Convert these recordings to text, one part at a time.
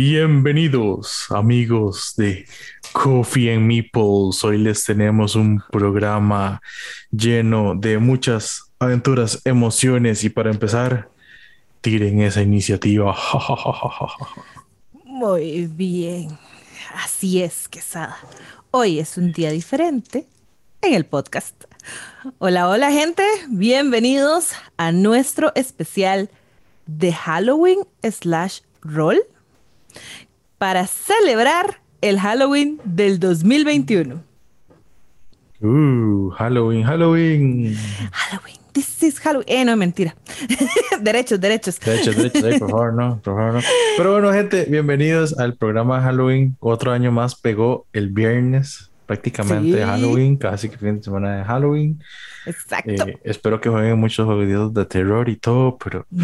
Bienvenidos amigos de Coffee and Meeples. Hoy les tenemos un programa lleno de muchas aventuras, emociones y para empezar, tiren esa iniciativa. Muy bien, así es, Quesada. Hoy es un día diferente en el podcast. Hola, hola gente, bienvenidos a nuestro especial de Halloween slash roll para celebrar el Halloween del 2021. Uh, Halloween, Halloween. Halloween, this is Halloween. Eh, no, mentira. derechos, derechos. Derechos, derechos, por favor, no, por favor, no. Pero bueno, gente, bienvenidos al programa Halloween. Otro año más pegó el viernes, prácticamente Halloween, casi que fin de semana de Halloween. Exacto. Eh, espero que jueguen muchos juegos de terror y todo, pero mm.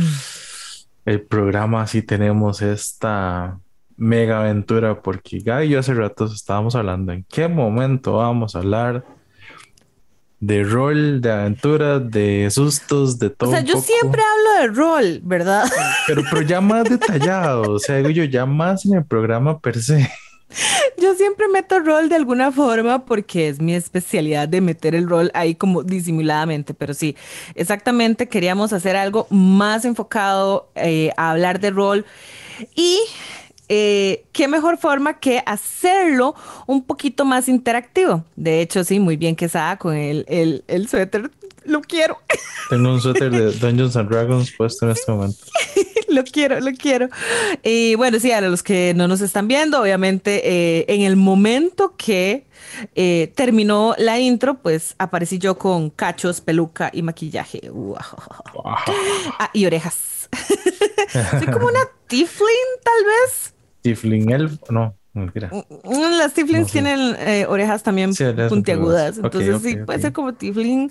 El programa sí tenemos esta mega aventura porque Gaby y yo hace rato estábamos hablando en qué momento vamos a hablar de rol, de aventura, de sustos, de todo. O sea, yo siempre hablo de rol, ¿verdad? Pero, pero ya más detallado, o sea, digo yo, ya más en el programa per se. Yo siempre meto rol de alguna forma porque es mi especialidad de meter el rol ahí como disimuladamente, pero sí, exactamente queríamos hacer algo más enfocado eh, a hablar de rol y eh, qué mejor forma que hacerlo un poquito más interactivo. De hecho, sí, muy bien que está con el, el, el suéter. Lo quiero. Tengo un suéter de Dungeons and Dragons puesto en este momento. lo quiero, lo quiero. Y bueno, sí, a los que no nos están viendo, obviamente, eh, en el momento que eh, terminó la intro, pues aparecí yo con cachos, peluca y maquillaje. Ah, y orejas. Soy como una tiefling, tal vez. Tifling Elf, no, mentira. Mm, mm, las Tiflings tienen eh, orejas también puntiagudas, entonces sí, puede ser como Tifling.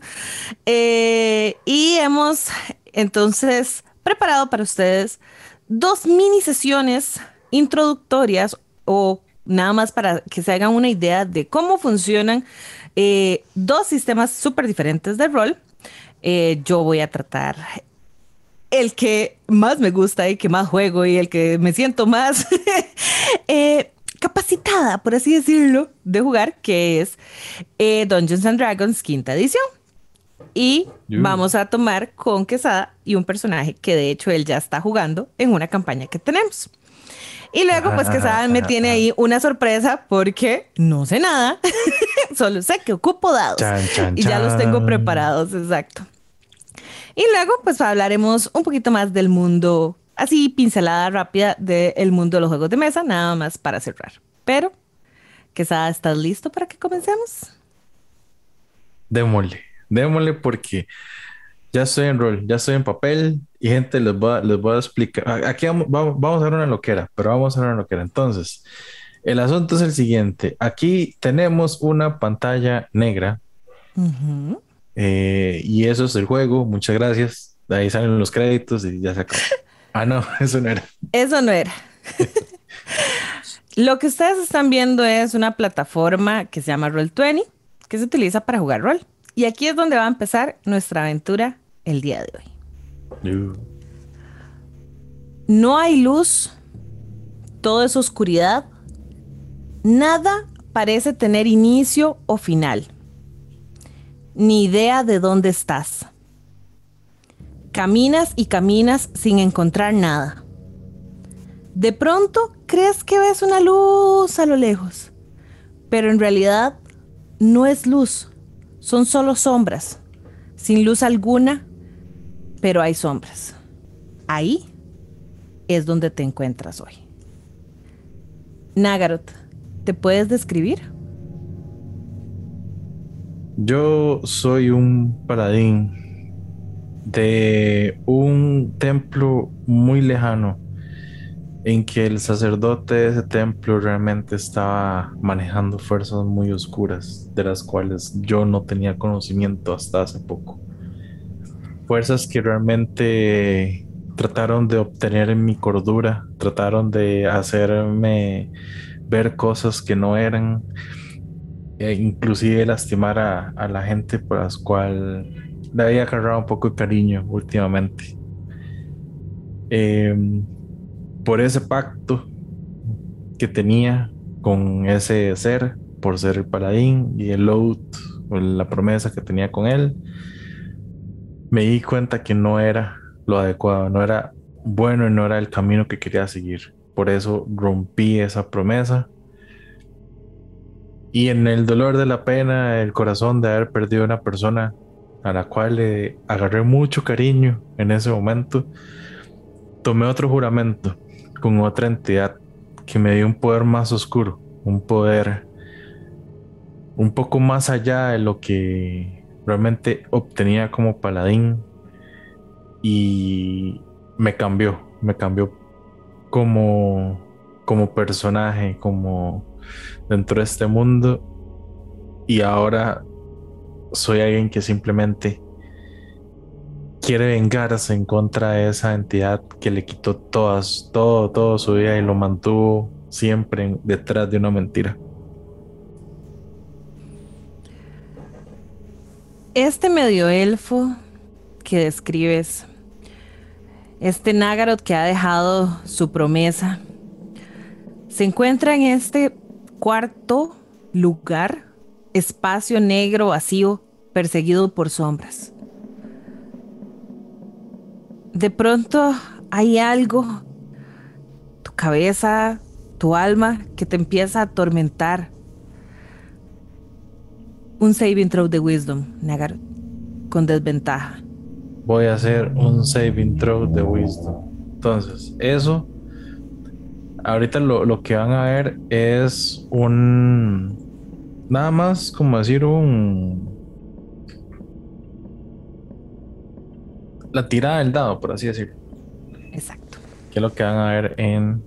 Eh, y hemos entonces preparado para ustedes dos mini sesiones introductorias o nada más para que se hagan una idea de cómo funcionan eh, dos sistemas súper diferentes de rol. yo voy a tratar el que más me gusta y que más juego y el que me siento más eh, capacitada, por así decirlo, de jugar, que es eh, Dungeons and Dragons quinta edición. Y vamos a tomar con Quesada y un personaje que de hecho él ya está jugando en una campaña que tenemos. Y luego, pues Quesada me tiene ahí una sorpresa porque no sé nada, solo sé que ocupo dados. y ya los tengo preparados, exacto. Y luego, pues hablaremos un poquito más del mundo, así pincelada rápida del mundo de los juegos de mesa, nada más para cerrar. Pero, Quesada, ¿estás listo para que comencemos? Démosle, démosle porque ya estoy en rol, ya estoy en papel y gente les voy a, les voy a explicar. Aquí vamos, vamos, a hacer una loquera, pero vamos a hacer una loquera. Entonces, el asunto es el siguiente. Aquí tenemos una pantalla negra. Eh, y eso es el juego. Muchas gracias. De ahí salen los créditos y ya se acabó. Ah, no, eso no era. Eso no era. Lo que ustedes están viendo es una plataforma que se llama Roll20, que se utiliza para jugar rol. Y aquí es donde va a empezar nuestra aventura el día de hoy. No hay luz, todo es oscuridad, nada parece tener inicio o final ni idea de dónde estás. Caminas y caminas sin encontrar nada. De pronto crees que ves una luz a lo lejos, pero en realidad no es luz, son solo sombras, sin luz alguna, pero hay sombras. Ahí es donde te encuentras hoy. Nagarot, ¿te puedes describir? Yo soy un paladín de un templo muy lejano en que el sacerdote de ese templo realmente estaba manejando fuerzas muy oscuras de las cuales yo no tenía conocimiento hasta hace poco. Fuerzas que realmente trataron de obtener mi cordura, trataron de hacerme ver cosas que no eran e inclusive lastimar a, la gente por las cual le había agarrado un poco de cariño últimamente. Em, por ese pacto que tenía con ese ser por ser el paladín y el load la promesa que tenía con él, me di cuenta que no era lo adecuado, no era bueno y no era el camino que quería seguir. Por eso rompí esa promesa. Y en el dolor de la pena, el corazón de haber perdido a una persona a la cual le agarré mucho cariño en ese momento, tomé otro juramento con otra entidad que me dio un poder más oscuro, un poder un poco más allá de lo que realmente obtenía como paladín y me cambió, me cambió como, como personaje, como dentro de este mundo. Y ahora soy alguien que simplemente quiere vengarse en contra de esa entidad que le quitó todas, todo, todo su vida y lo mantuvo siempre detrás de una mentira. Este medio elfo que describes, este Nagaroth que ha dejado su promesa, se encuentra en este cuarto lugar, espacio negro vacío, perseguido por sombras. De pronto hay algo, tu cabeza, tu alma, que te empieza a atormentar un saving throw de wisdom, negar con desventaja. Voy a hacer un saving throw de wisdom. Entonces, eso. Ahorita lo, que van a ver es un. Nada más como decir un. La tirada del dado, por así decirlo. Exacto. Que es lo que van a ver en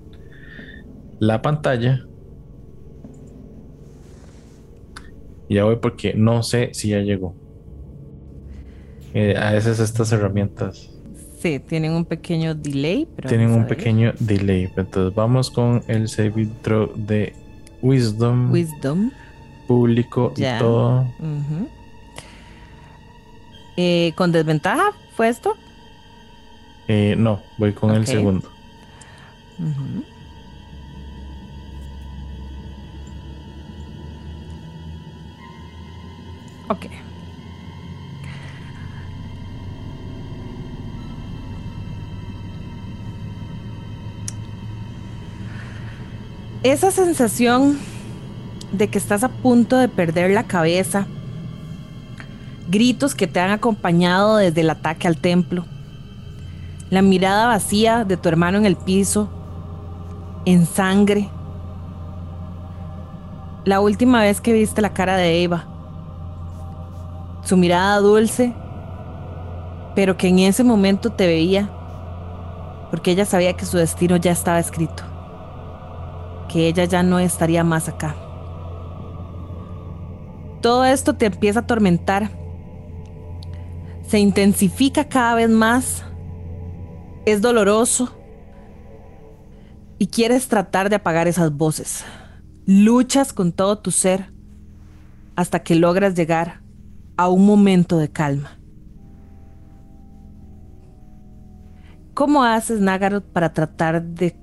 la pantalla. Ya voy porque no sé si ya llegó. Eh, a veces estas herramientas. Sí, tienen un pequeño delay. Pero tienen un pequeño delay. Entonces vamos con el save de Wisdom. Wisdom. Público y todo. Eh, ¿Con desventaja fue esto? Eh, no, voy con el segundo. Ok. Esa sensación de que estás a punto de perder la cabeza, gritos que te han acompañado desde el ataque al templo, la mirada vacía de tu hermano en el piso, en sangre, la última vez que viste la cara de Eva, su mirada dulce, pero que en ese momento te veía, porque ella sabía que su destino ya estaba escrito, que ella ya no estaría más acá. Todo esto te empieza a atormentar, se intensifica cada vez más, es doloroso y quieres tratar de apagar esas voces. Luchas con todo tu ser hasta que logras llegar a un momento de calma. ¿Cómo haces, Nagaroth, para tratar de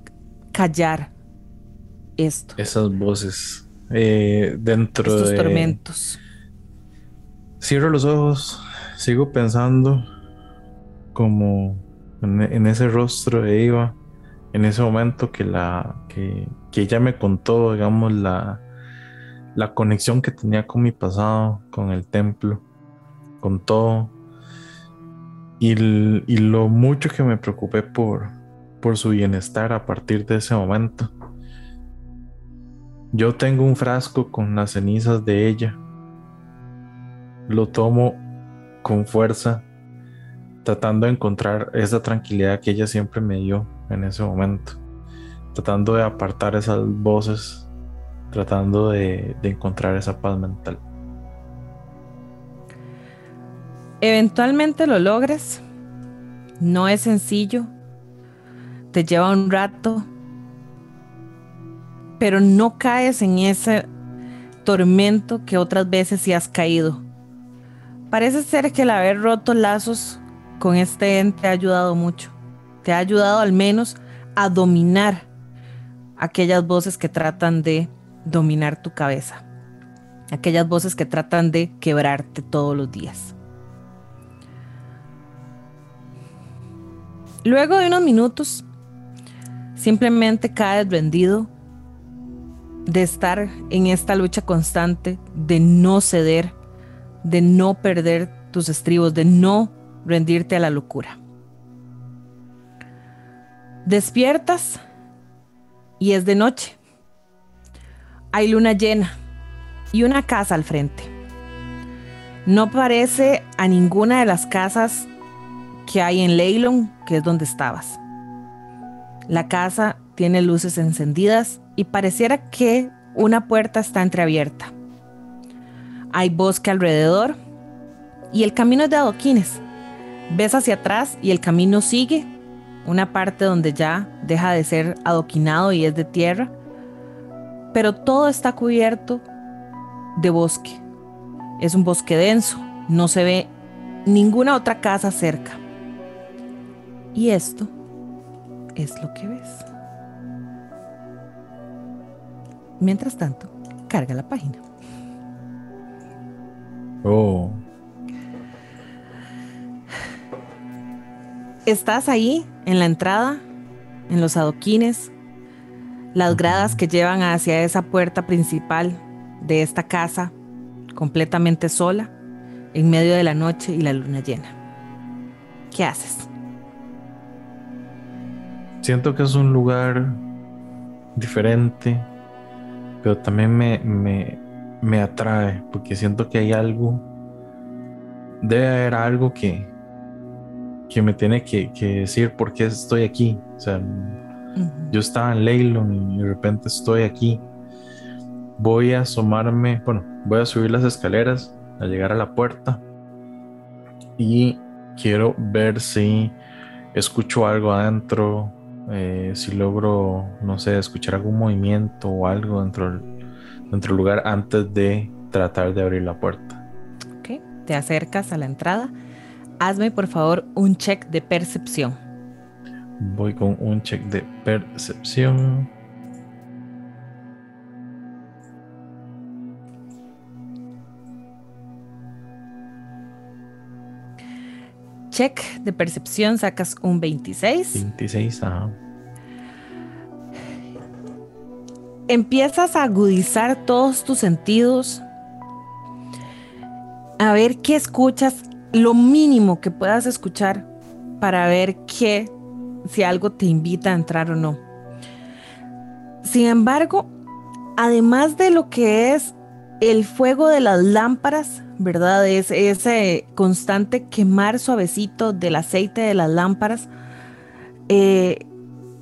callar esto? Esas voces eh, dentro Estos de... tormentos. Cierro los ojos, sigo pensando como en, ese rostro de Eva, en ese momento que la que, que ella me contó, digamos, la, la conexión que tenía con mi pasado, con el templo, con todo. Y, lo mucho que me preocupé por, por su bienestar a partir de ese momento. Yo tengo un frasco con las cenizas de ella. Lo tomo con fuerza, tratando de encontrar esa tranquilidad que ella siempre me dio en ese momento. Tratando de apartar esas voces tratando de, encontrar esa paz mental. Eventualmente lo logres. No es sencillo. Te lleva un rato. Pero no caes en ese tormento que otras veces sí has caído. Parece ser que el haber roto lazos con este ente ha ayudado mucho. Te ha ayudado al menos a dominar aquellas voces que tratan de dominar tu cabeza, aquellas voces que tratan de quebrarte todos los días. Luego de unos minutos, simplemente caes rendido de estar en esta lucha constante, de no ceder, de no perder tus estribos, de no rendirte a la locura. Despiertas y es de noche. Hay luna llena y una casa al frente. No parece a ninguna de las casas que hay en Leylon, que es donde estabas. La casa tiene luces encendidas y pareciera que una puerta está entreabierta. Hay bosque alrededor y el camino es de adoquines. Ves hacia atrás y el camino sigue, una parte donde ya deja de ser adoquinado y es de tierra, pero todo está cubierto de bosque. Es un bosque denso, no se ve ninguna otra casa cerca. Y esto es lo que ves. Mientras tanto, carga la página. Oh. Estás ahí en la entrada, en los adoquines, las gradas que llevan hacia esa puerta principal de esta casa, completamente sola, en medio de la noche y la luna llena. ¿Qué haces? Siento que es un lugar diferente, pero también me, me, atrae, porque siento que hay algo, debe haber algo que, que me tiene que, decir por qué estoy aquí. O sea, yo estaba en Leylon y de repente estoy aquí. Voy a asomarme, bueno, voy a subir las escaleras, a llegar a la puerta y quiero ver si escucho algo adentro, eh, si logro, no sé, escuchar algún movimiento o algo dentro, dentro del lugar antes de tratar de abrir la puerta. Ok, te acercas a la entrada. Hazme por favor un check de percepción. Voy con un check de percepción. check de percepción sacas un 26. 26, ajá. Empiezas a agudizar todos tus sentidos, a ver qué escuchas, lo mínimo que puedas escuchar para ver qué, si algo te invita a entrar o no. Sin embargo, además de lo que es el fuego de las lámparas, ¿verdad? Es ese constante quemar suavecito del aceite de las lámparas, eh,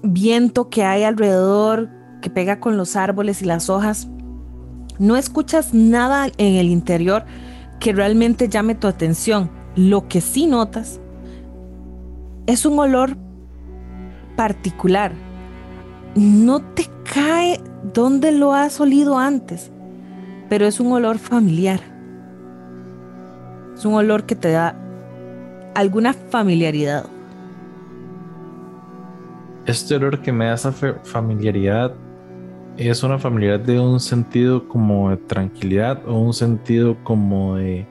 viento que hay alrededor que pega con los árboles y las hojas. No escuchas nada en el interior que realmente llame tu atención. Lo que sí notas es un olor particular. No te cae donde lo has olido antes, pero es un olor familiar es un olor que te da alguna familiaridad. Este olor que me da esa familiaridad es una familiaridad de un sentido como de tranquilidad o un sentido como de,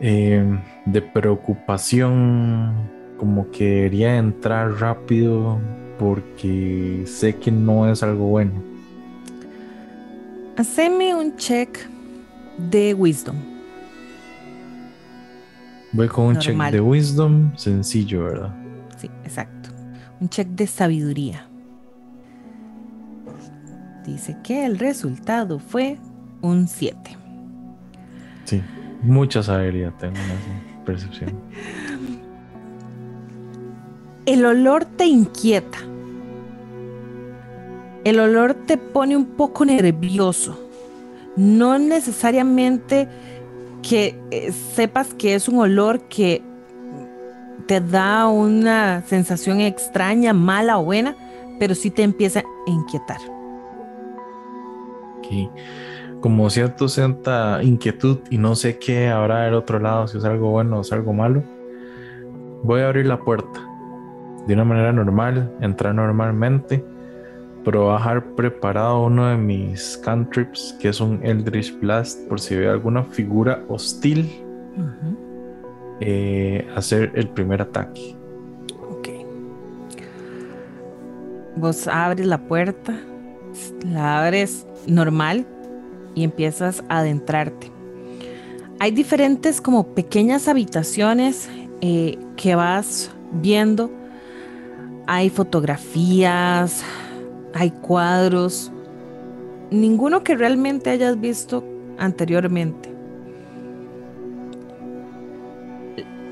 em, de preocupación, como que quería entrar rápido porque sé que no es algo bueno. Haceme un check de wisdom. Voy con un check de wisdom sencillo, ¿verdad? Sí, exacto. Un check de sabiduría. Dice que el resultado fue un 7. Sí, mucha sabiduría tengo en esa percepción. El olor te inquieta. El olor te pone un poco nervioso. No necesariamente que eh, sepas que es un olor que te da una sensación extraña, mala o buena, pero sí te empieza a inquietar. Como cierto sienta inquietud y no sé qué habrá del otro lado, si es algo bueno o es algo malo, voy a abrir la puerta de una manera normal, entrar normalmente pero dejar preparado uno de mis cantrips, que es un Eldritch Blast, por si veo alguna figura hostil, eh, hacer el primer ataque. Ok. Vos abres la puerta, la abres normal y empiezas a adentrarte. Hay diferentes como pequeñas habitaciones eh, que vas viendo. Hay fotografías, hay cuadros, ninguno que realmente hayas visto anteriormente.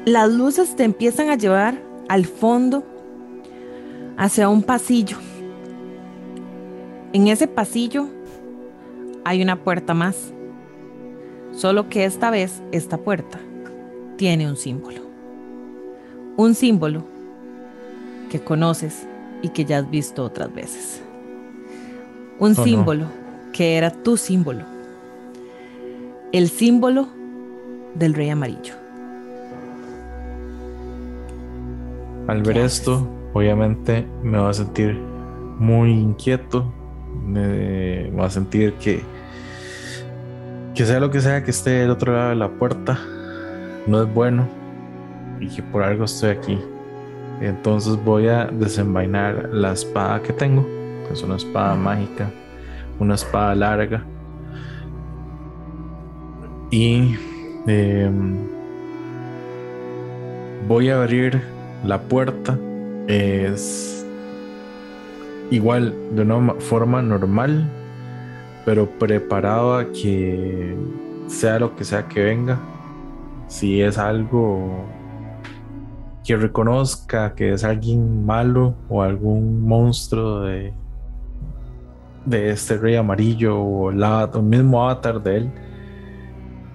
Las luces te empiezan a llevar al fondo hacia un pasillo. En ese pasillo hay una puerta más, solo que esta vez esta puerta tiene un símbolo. Un símbolo que conoces y que ya has visto otras veces un oh, símbolo que era tu símbolo, el símbolo del rey amarillo. Al ver esto, obviamente me va a sentir muy inquieto, me va a sentir que que sea lo que sea que esté del otro lado de la puerta no es bueno y que por algo estoy aquí. Entonces voy a desenvainar la espada que tengo es una espada mágica, una espada larga. Y em, voy a abrir la puerta. Es igual de una forma normal, pero preparado a que sea lo que sea que venga. Si es algo que reconozca que es alguien malo o algún monstruo de, de este rey amarillo o el, mismo avatar de él,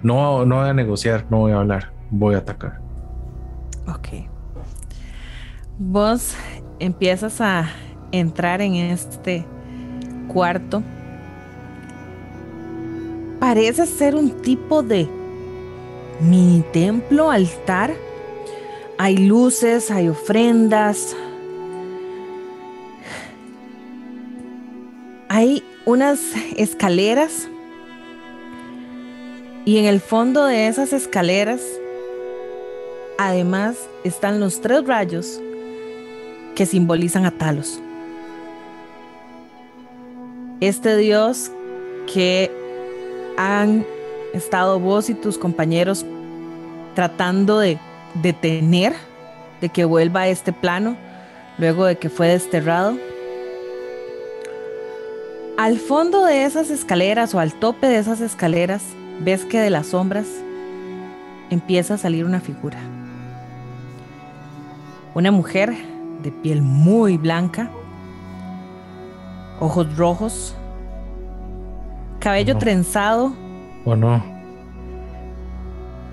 no, no voy a negociar, no voy a hablar, voy a atacar. Ok. Vos empiezas a entrar en este cuarto. Parece ser un tipo de mini templo, altar. Hay luces, hay ofrendas, hay unas escaleras y en el fondo de esas escaleras además están los tres rayos que simbolizan a Talos. Este dios que han estado vos y tus compañeros tratando de detener, de que vuelva a este plano, luego de que fue desterrado al fondo de esas escaleras o al tope de esas escaleras, ves que de las sombras empieza a salir una figura. Una mujer de piel muy blanca, ojos rojos, cabello trenzado. ¿O no?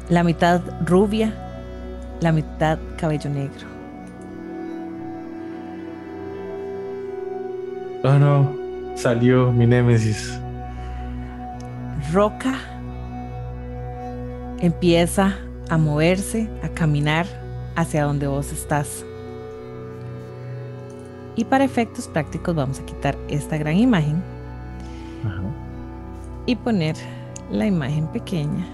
La mitad rubia, la mitad cabello negro. Oh no salió mi némesis. Roca empieza a moverse, a caminar hacia donde vos estás. Y para efectos prácticos vamos a quitar esta gran imagen y poner la imagen pequeña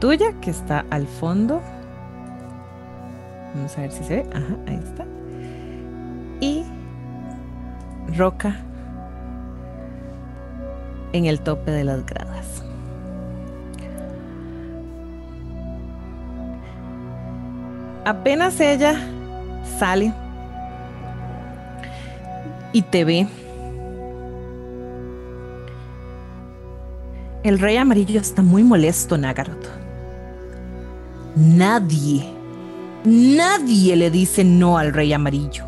tuya que está al fondo. Vamos a ver si se ve. Ajá, ahí está. Y Roca en el tope de las gradas. Apenas ella sale y te ve, el rey amarillo está muy molesto, Nagaroth. Nadie, nadie le dice no al rey amarillo.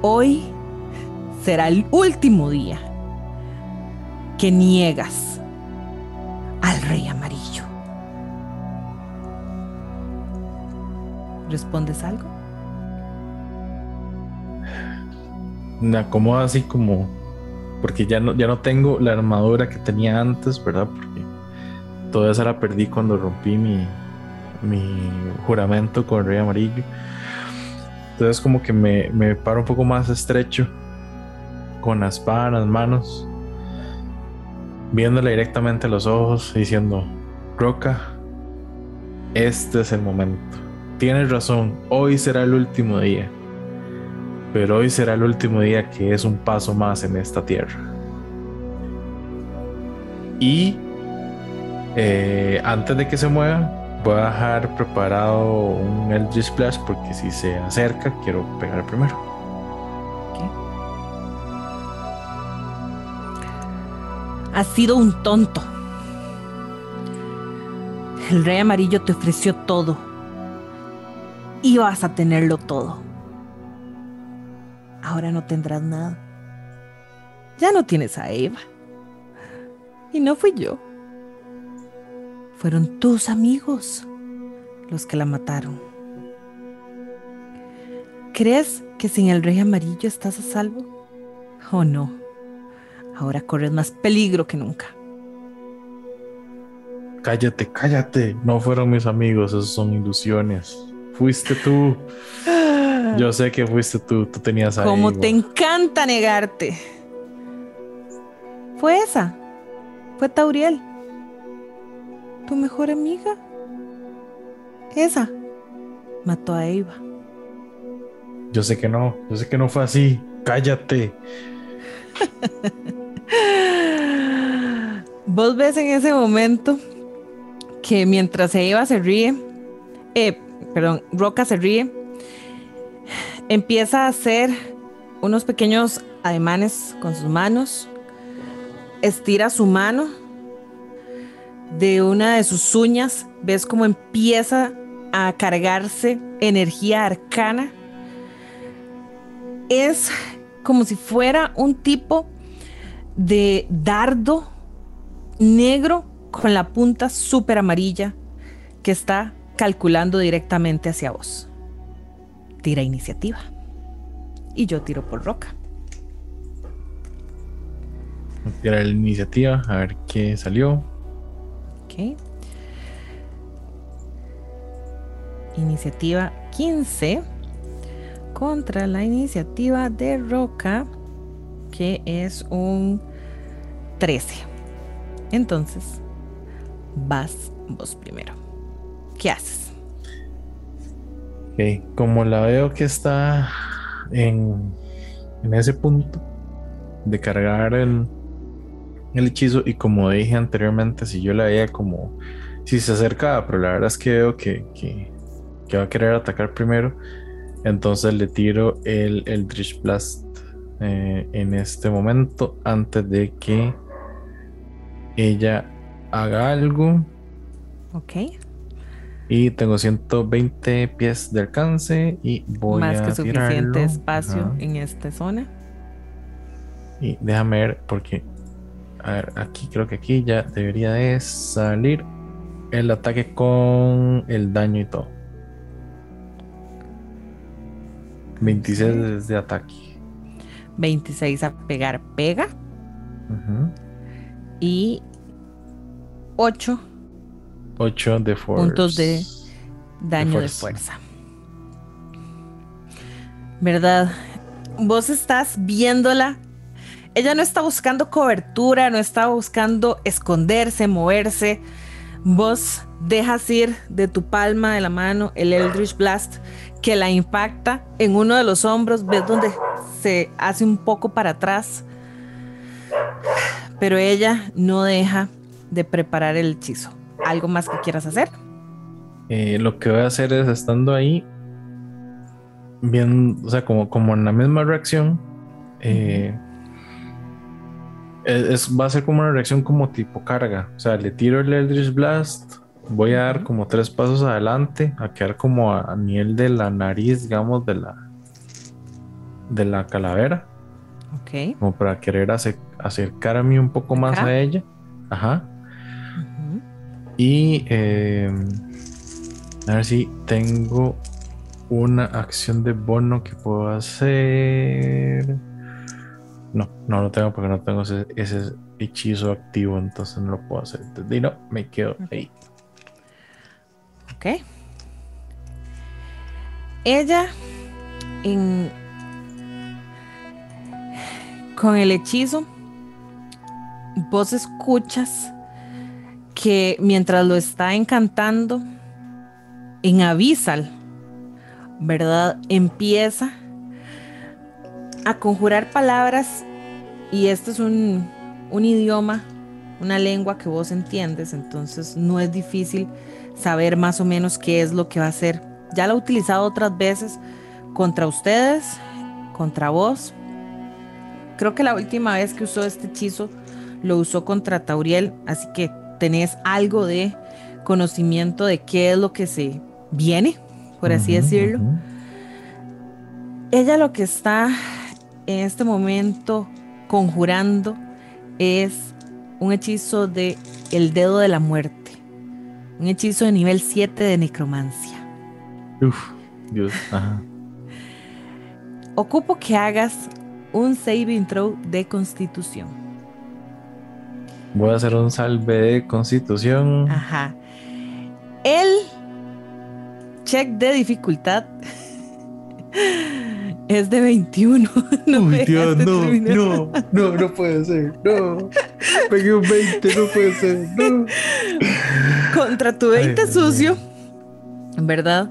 Hoy será el último día que niegas al rey amarillo. ¿Respondes algo? Me acomoda así como porque ya no, ya no tengo la armadura que tenía antes, ¿verdad? Porque toda esa la perdí cuando rompí mi, mi juramento con el rey amarillo. Entonces como que me, me paro un poco más estrecho con la espada en las manos, viéndole directamente a los ojos, diciendo, Roca, este es el momento. Tienes razón, hoy será el último día, pero hoy será el último día que es un paso más en esta tierra. Y eh, antes de que se mueva, voy a dejar preparado un Eldritch Splash porque si se acerca, quiero pegar primero. Has sido un tonto. El rey amarillo te ofreció todo. Y vas a tenerlo todo. Ahora no tendrás nada. Ya no tienes a Eva. Y no fui yo. Fueron tus amigos los que la mataron. ¿Crees que sin el rey amarillo estás a salvo? ¿O no? Ahora corres más peligro que nunca. Cállate, cállate. No fueron mis amigos, esos son ilusiones. Fuiste tú. Yo sé que fuiste tú, tú tenías ahí. Como te encanta negarte. Fue esa. Fue Tauriel. Tu mejor amiga. Esa. Mató a Eva. Yo sé que no, yo sé que no fue así. Cállate. Vos ves en ese momento que mientras Eva se ríe, eh, perdón, Roca se ríe, empieza a hacer unos pequeños ademanes con sus manos, estira su mano de una de sus uñas, ves cómo empieza a cargarse energía arcana. Es como si fuera un tipo de dardo negro con la punta súper amarilla que está calculando directamente hacia vos. Tira iniciativa. Y yo tiro por roca. Tira la iniciativa, a ver qué salió. Ok. Iniciativa 15 contra la iniciativa de Roca que es un 13. Entonces, vas vos primero. ¿Qué haces? Como la veo que está en, en ese punto de cargar el, el hechizo y como dije anteriormente, si yo la veía como si se acercaba, pero la verdad es que veo que, que, va a querer atacar primero, entonces le tiro el, el Drish Blast eh, en este momento antes de que ella haga algo. Ok. Y tengo 120 pies de alcance y voy Más a que suficiente espacio en esta zona. Y déjame ver porque a ver, aquí creo que aquí ya debería de salir el ataque con el daño y todo. 26 de ataque. 26 a pegar pega. Y 8. 8 de puntos de daño de fuerza. ¿Verdad? Vos estás viéndola. Ella no está buscando cobertura, no está buscando esconderse, moverse. Vos dejas ir de tu palma de la mano el Eldritch Blast que la impacta en uno de los hombros, ves donde se hace un poco para atrás, pero ella no deja de preparar el hechizo. ¿Algo más que quieras hacer? Eh, lo que voy a hacer es estando ahí, bien, o sea, como, como en la misma reacción, eh, es, va a ser como una reacción como tipo carga. O sea, le tiro el Eldritch Blast, voy a dar como tres pasos adelante, a quedar como a, nivel de la nariz, digamos, de la de la calavera. Ok. Como para querer acercar a mí un poco más a ella. Ajá. Y eh, a ver si tengo una acción de bono que puedo hacer. No, no lo tengo porque no tengo ese, hechizo activo, entonces no lo puedo hacer. Y no, me quedo ahí. Ok. Ella en, con el hechizo, vos escuchas que mientras lo está encantando, en Abyssal, ¿verdad? Empieza a conjurar palabras y este es un, un idioma, una lengua que vos entiendes, entonces no es difícil saber más o menos qué es lo que va a hacer. Ya lo he utilizado otras veces contra ustedes, contra vos. Creo que la última vez que usó este hechizo lo usó contra Tauriel, así que tenés algo de conocimiento de qué es lo que se viene, por así decirlo. Ella lo que está en este momento conjurando es un hechizo de el dedo de la muerte. Un hechizo de nivel 7 de necromancia. Uf, Dios, ajá. Ocupo que hagas un saving throw de constitución. Voy a hacer un salve de constitución. Ajá. El check de dificultad es de 21. No Uy, Dios, no, no, no, no puede ser. No. Pegué un 20, no puede ser. No. Contra tu 20 sucio, ¿verdad?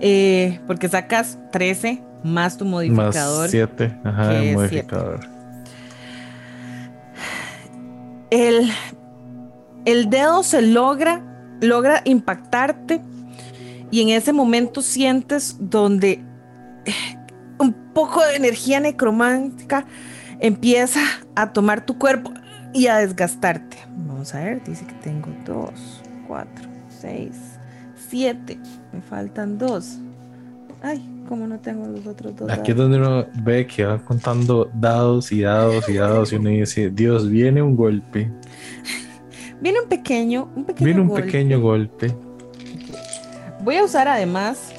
Eh, porque sacas 13 más tu modificador. Más 7, ajá, el modificador. El, el dedo se logra, logra impactarte y en ese momento sientes donde eh, un poco de energía necromántica empieza a tomar tu cuerpo y a desgastarte. Vamos a ver, dice que tengo dos, cuatro, seis, siete. Me faltan dos. Ay, como no tengo los otros dos. Aquí es donde uno ve que va contando dados y dados y dados y uno dice, Dios, viene un golpe. Viene un pequeño, un pequeño Viene un pequeño golpe. Voy a usar además,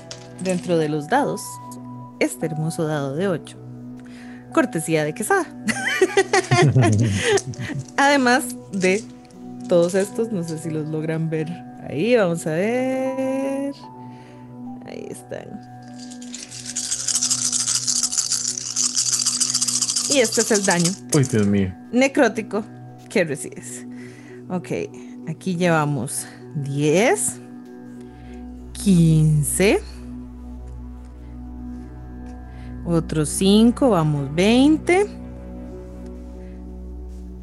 dentro de los dados, este hermoso dado de 8. Cortesía de quesada. además de todos estos, no sé si los logran ver. Ahí vamos a ver. Ahí están. Y este es el daño. Uy, Dios mío. Necrótico que recibes. Ok, aquí llevamos 10. 15. Otros 5, vamos 20.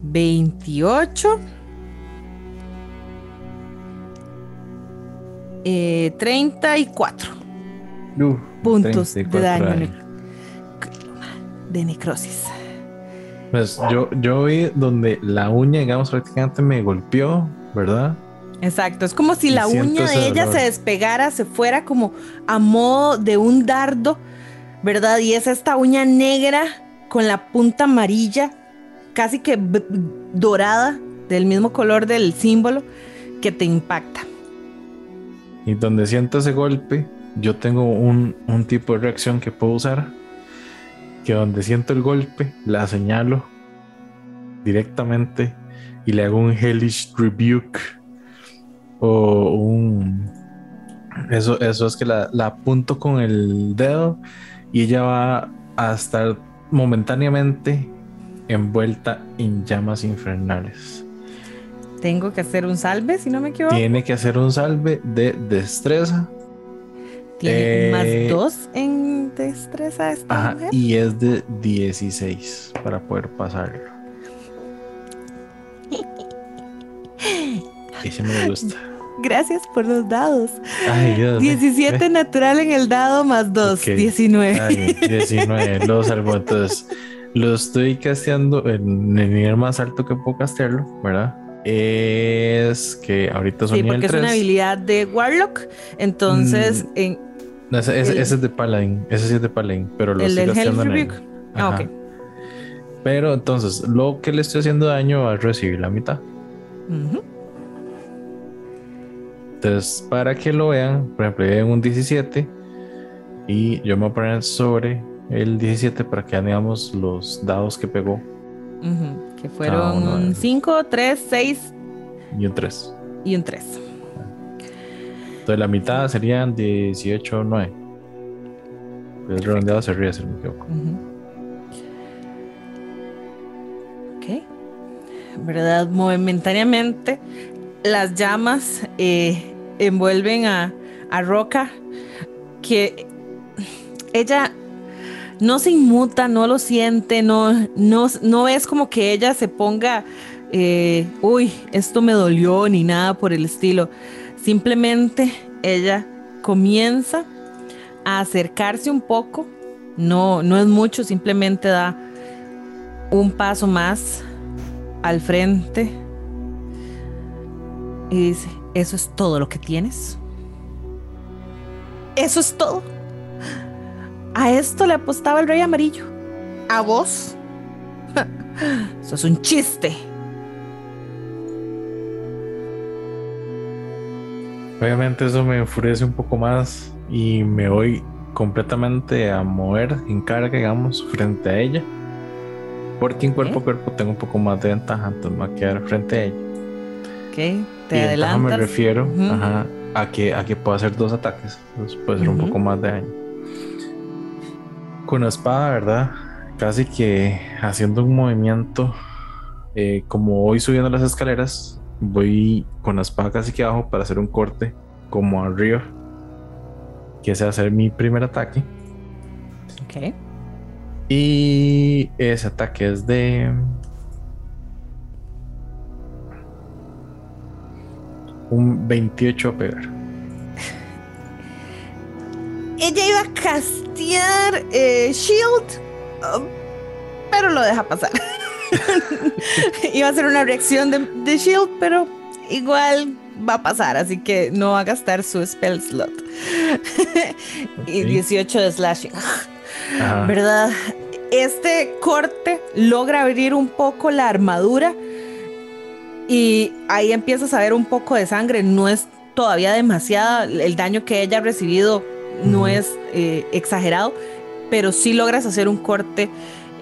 28. Eh, 34 puntos de daño de necrosis. Pues yo, yo vi donde la uña, digamos, prácticamente me golpeó, ¿verdad? Exacto, es como si la uña de ella se despegara, se fuera como a modo de un dardo, ¿verdad? Y es esta uña negra con la punta amarilla, casi que dorada, del mismo color del símbolo, que te impacta. Y donde siento ese golpe, yo tengo un, un tipo de reacción que puedo usar, que donde siento el golpe, la señalo directamente y le hago un hellish rebuke o un... Eso, eso es que la, apunto con el dedo y ella va a estar momentáneamente envuelta en llamas infernales. Tengo que hacer un salve, si no me equivoco. Tiene que hacer un salve de destreza. Tiene más eh, dos en destreza esta Y es de 16 para poder pasarlo. Ese me gusta. Gracias por los dados. 17 natural en el dado más 2, 19. 19, lo salvo. Entonces, lo estoy casteando en el nivel más alto que puedo castearlo, ¿verdad? Es que ahorita son Sí, porque es una habilidad de Warlock. Entonces, mm, en. Ese, es de Paladin. Ese sí es de Paladin, pero lo estoy casteando en el, Ah, ok. Pero entonces, lo que le estoy haciendo daño va a recibir la mitad. Uh entonces, para que lo vean, por ejemplo, en un 17 y yo me voy a poner sobre el 17 para que veamos los dados que pegó. Que fueron un 5, 3, 6 y un 3. Y un 3. Entonces la mitad serían 18, 9. Es redondeado hacia arriba, si no me equivoco. Ok. ¿Verdad? Momentáneamente las llamas eh, envuelven a, a Roca, que ella no se inmuta, no lo siente, no, no, no es como que ella se ponga, eh, uy, esto me dolió, ni nada por el estilo. Simplemente ella comienza a acercarse un poco, no, no es mucho, simplemente da un paso más al frente y dice, ¿eso es todo lo que tienes? ¿Eso es todo? A esto le apostaba el rey amarillo. ¿A vos? Eso es un chiste. Obviamente eso me enfurece un poco más y me voy completamente a mover en carga, digamos, frente a ella. Porque en cuerpo a cuerpo tengo un poco más de ventaja, entonces me voy a quedar frente a ella. Ok, te adelantas. me refiero a, que, a que puedo hacer dos ataques, entonces puede ser un poco más de daño con la espada, ¿verdad? Casi que haciendo un movimiento, eh, como voy subiendo las escaleras, voy con la espada casi que abajo para hacer un corte como arriba, que sea hacer mi primer ataque. Ok. Y ese ataque es de... Un 28 a pegar. ella iba a castear eh, Shield, um, pero lo deja pasar. iba a hacer una reacción de, Shield, pero igual va a pasar, así que no va a gastar su spell slot. y 18 de slashing. ¿Verdad? Este corte logra abrir un poco la armadura y ahí empiezas a ver un poco de sangre. No es todavía demasiada el daño que ella ha recibido no es eh, exagerado, pero sí logras hacer un corte.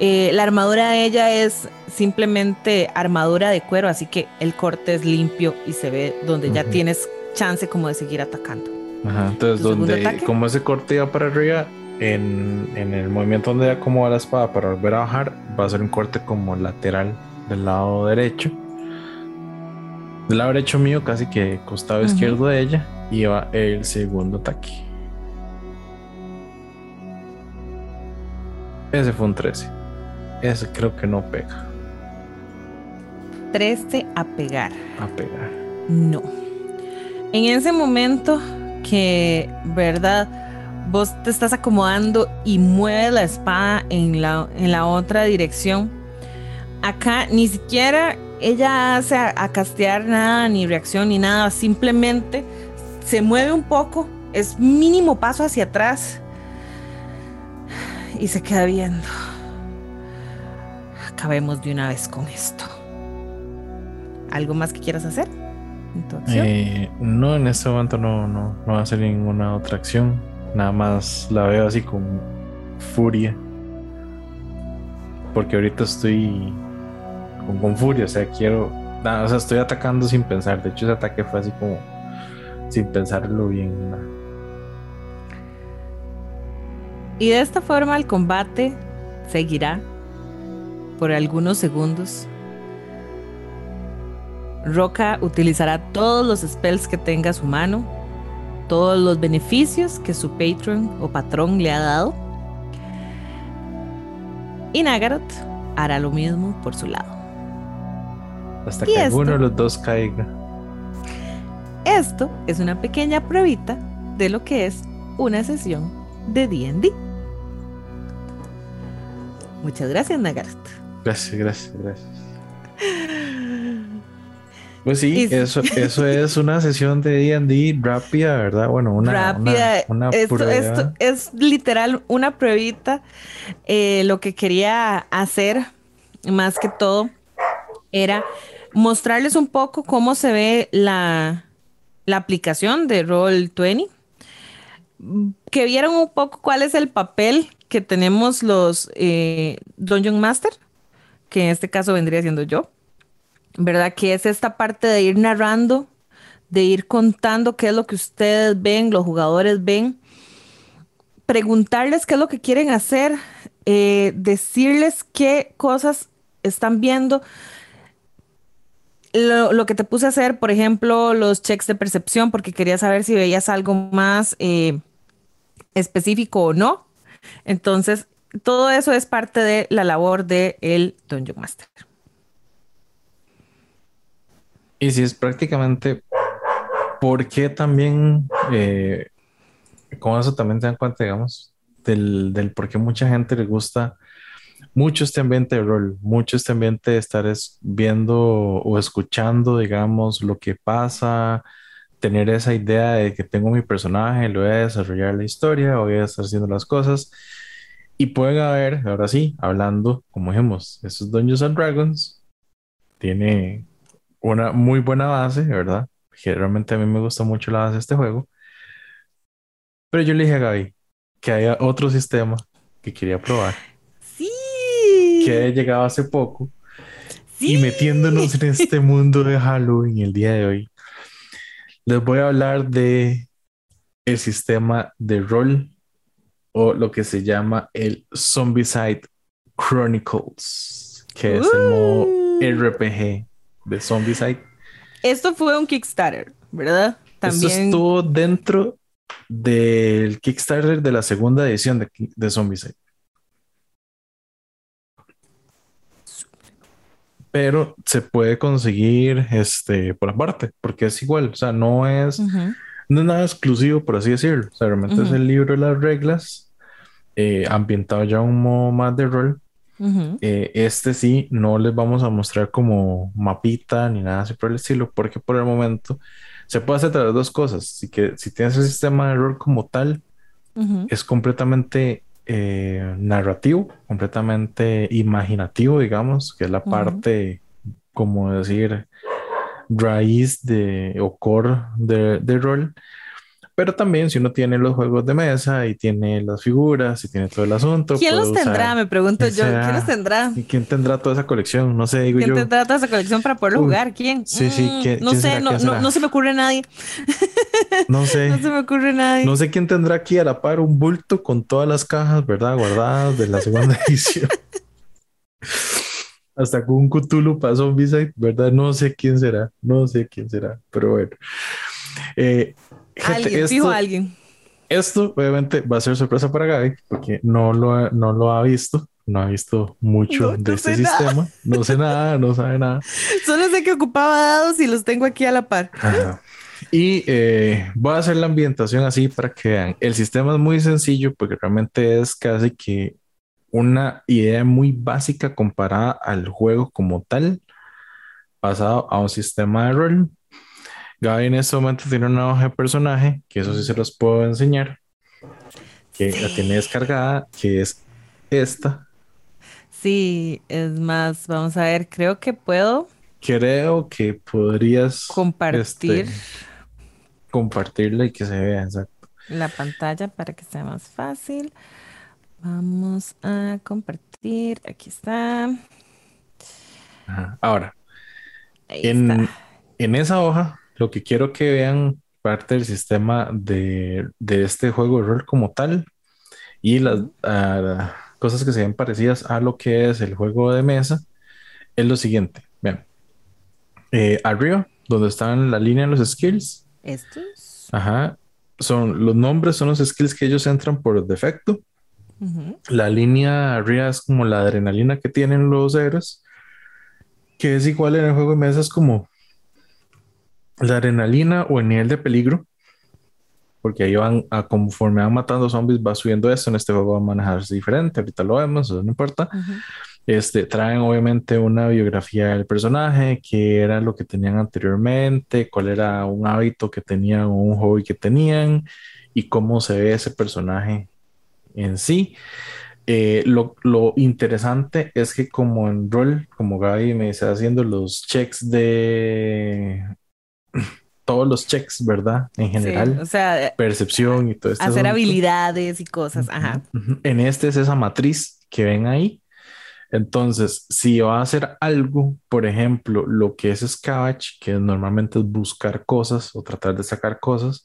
Eh, la armadura de ella es simplemente armadura de cuero, así que el corte es limpio y se ve donde ya tienes chance como de seguir atacando. Ajá, entonces donde como ese corte iba para arriba, en, el movimiento donde acomoda la espada para volver a bajar, va a ser un corte como lateral del lado derecho. Del lado derecho mío, casi que costado izquierdo de ella, iba el segundo ataque. Ese fue un 13. Ese creo que no pega. 13 a pegar. A pegar. No. En ese momento que, ¿verdad? Vos te estás acomodando y mueves la espada en la, en la otra dirección. Acá ni siquiera ella hace a castear nada, ni reacción, ni nada. Simplemente se mueve un poco. Es mínimo paso hacia atrás y se queda viendo. Acabemos de una vez con esto. ¿Algo más que quieras hacer? Eh, no, en este momento no, no, no va a hacer ninguna otra acción. Nada más la veo así con furia. Porque ahorita estoy con, con furia, o sea, quiero. Nada, o sea, estoy atacando sin pensar. De hecho, ese ataque fue así como sin pensarlo bien. Nada. Y de esta forma el combate seguirá por algunos segundos. Roca utilizará todos los spells que tenga a su mano, todos los beneficios que su patron o patrón le ha dado. Y Nagaroth hará lo mismo por su lado. Hasta que alguno de los dos caiga. Esto es una pequeña pruebita de lo que es una sesión de D&D. Muchas gracias, Nagart. Gracias, gracias, gracias. Pues sí, eso, eso es una sesión de D&D rápida, ¿verdad? Bueno, una rápida. Una, esto, es literal una pruebita. Eh, lo que quería hacer, más que todo, era mostrarles un poco cómo se ve la, la aplicación de Roll20. Que vieran un poco cuál es el papel que tenemos los eh, Dungeon Master, que en este caso vendría siendo yo, ¿verdad? Que es esta parte de ir narrando, de ir contando qué es lo que ustedes ven, los jugadores ven, preguntarles qué es lo que quieren hacer, eh, decirles qué cosas están viendo. Lo, que te puse a hacer, por ejemplo, los checks de percepción, porque quería saber si veías algo más eh, específico o no. Entonces, todo eso es parte de la labor del el Dungeon Master. Y si es prácticamente, ¿por qué también, eh, con eso también se dan cuenta, digamos, del, del por qué mucha gente le gusta mucho este ambiente de rol, mucho este ambiente de estar viendo o escuchando, digamos, lo que pasa, tener esa idea de que tengo mi personaje, lo voy a desarrollar la historia, voy a estar haciendo las cosas. Y pueden haber, ahora sí, hablando, como dijimos, esos Dungeons and Dragons, tiene una muy buena base, ¿verdad? Generalmente a mí me gusta mucho la base de este juego. Pero yo le dije a Gaby que haya otro sistema que quería probar. Sí. Que he llegado hace poco. Sí. Y metiéndonos en este mundo de Halloween el día de hoy, les voy a hablar de el sistema de rol o lo que se llama el Zombicide Chronicles, que es el modo RPG de Zombicide. Esto fue un Kickstarter, ¿verdad? También... Esto estuvo dentro del Kickstarter de la segunda edición de, de Zombicide. Pero se puede conseguir este, por aparte, porque es igual, o sea, no es, no es nada exclusivo, por así decirlo. O sea, realmente es el libro de las reglas, eh, ambientado ya un modo más de rol, eh, este sí, no les vamos a mostrar como mapita ni nada así por el estilo, porque por el momento se puede hacer las dos cosas. Así que si tienes el sistema de rol como tal, es completamente eh, narrativo, completamente imaginativo, digamos, que es la parte, como decir, raíz de o core de, de rol. Pero también si uno tiene los juegos de mesa y tiene las figuras y tiene todo el asunto. ¿Quién los tendrá? Me pregunto yo. ¿Quién los tendrá? ¿Quién tendrá toda esa colección? No sé, digo ¿Quién yo. ¿Quién tendrá toda esa colección para poder jugar? ¿Quién? Sí, sí. Mm, no sé, no, no, se me ocurre nadie. No sé. no se me ocurre nadie. No sé quién tendrá aquí a la par un bulto con todas las cajas, ¿verdad? Guardadas de la segunda edición. Hasta con un Cthulhu para Zombicide, ¿verdad? No sé quién será. No sé quién será. Pero bueno. Eh, alguien, fijo alguien. Esto obviamente va a ser sorpresa para Gaby porque no lo, no lo ha visto, no ha visto mucho de este sistema, no sé nada, no sabe nada. Solo sé que ocupaba dados y los tengo aquí a la par. Y eh, voy a hacer la ambientación así para que vean. El sistema es muy sencillo porque realmente es casi que una idea muy básica comparada al juego como tal, basado a un sistema de rol Gaby en este momento tiene una hoja de personaje, que eso sí se los puedo enseñar, que la tiene descargada, que es esta. Sí, es más, vamos a ver, creo que puedo. Creo que podrías compartir. Este, compartirla y que se vea, exacto. La pantalla para que sea más fácil. Vamos a compartir. Aquí está. Ahora, en, en esa hoja lo que quiero que vean parte del sistema de, este juego de rol como tal y las ah, cosas que se ven parecidas a lo que es el juego de mesa es lo siguiente. Vean, eh, arriba, donde están la línea de los skills. Estos. Ajá. Son los nombres, son los skills que ellos entran por defecto. La línea arriba es como la adrenalina que tienen los héroes, que es igual en el juego de mesa, es como la adrenalina o el nivel de peligro, porque ahí van a conforme van matando zombies, va subiendo esto. En este juego va a manejarse diferente, ahorita lo vemos, eso no importa. Este, traen obviamente una biografía del personaje, qué era lo que tenían anteriormente, cuál era un hábito que tenían o un hobby que tenían y cómo se ve ese personaje en sí. Eh, lo, lo, interesante es que como en rol, como Gaby me está haciendo los checks de todos los checks, ¿verdad? En general. o sea, percepción y todo esto. Hacer habilidades y cosas, ajá. En este es esa matriz que ven ahí. Entonces, si va a hacer algo, por ejemplo, lo que es Scavenge, que normalmente es buscar cosas o tratar de sacar cosas,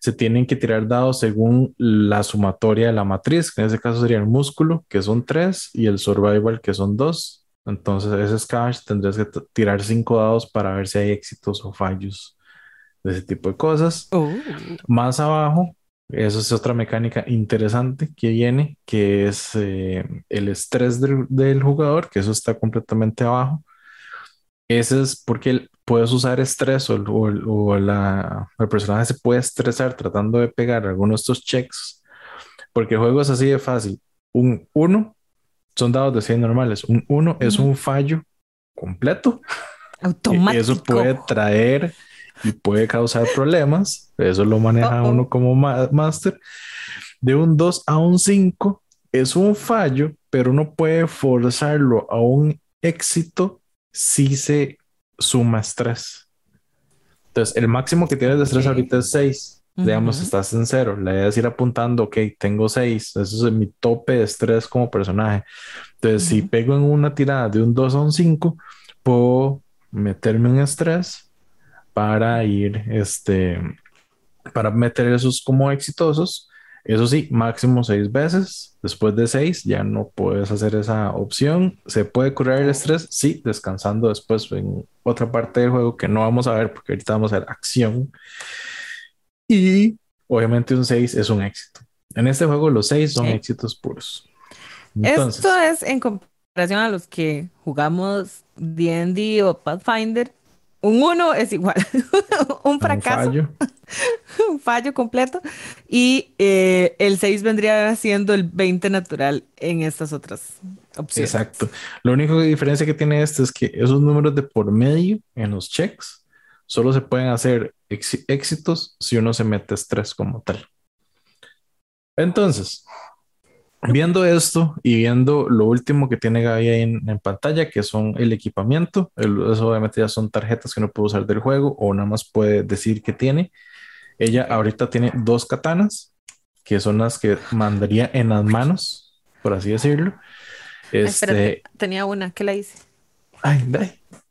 se tienen que tirar dados según la sumatoria de la matriz, que en ese caso sería el músculo, que son tres, y el survival, que son dos. Entonces, ese Scash tendrías que tirar cinco dados para ver si hay éxitos o fallos de ese tipo de cosas. Oh. Más abajo, eso es otra mecánica interesante que viene, que es eh, el estrés del, del, jugador, que eso está completamente abajo. Ese es porque puedes usar estrés o, o, la, el personaje se puede estresar tratando de pegar algunos de estos checks, porque el juego es así de fácil. Un 1 son dados de 100 normales, un 1 es un fallo completo. Automático. Eso puede traer y puede causar problemas. Eso lo maneja uno como máster. De un 2 a un 5 es un fallo, pero uno puede forzarlo a un éxito si se suma estrés. Entonces, el máximo que tienes de estrés ahorita es 6. Digamos, estás en cero. La idea es ir apuntando, ok, tengo 6. Eso es mi tope de estrés como personaje. Entonces, si pego en una tirada de un 2 a un 5, puedo meterme en estrés para ir, este, para meter esos como exitosos. Eso sí, máximo seis veces. Después de seis ya no puedes hacer esa opción. ¿Se puede curar el estrés? Sí, descansando después en otra parte del juego que no vamos a ver porque ahorita vamos a ver acción. Y obviamente un 6 es un éxito. En este juego los 6 son éxitos puros. Esto es en comparación a los que jugamos D&D o Pathfinder. Un 1 es igual, un fracaso, un fallo. un fallo completo. Y eh, el 6 vendría siendo el 20 natural en estas otras opciones. Exacto. Lo único que diferencia que tiene este es que esos números de por medio en los checks solo se pueden hacer éxitos si uno se mete estrés como tal. Entonces, viendo esto y viendo lo último que tiene Gaby ahí en, pantalla, que son el equipamiento, eso obviamente ya son tarjetas que uno puede usar del juego o nada más puede decir que tiene. Ella ahorita tiene dos katanas, que son las que mandaría en las manos, por así decirlo. Este... tenía una, ¿qué la hice? Ay,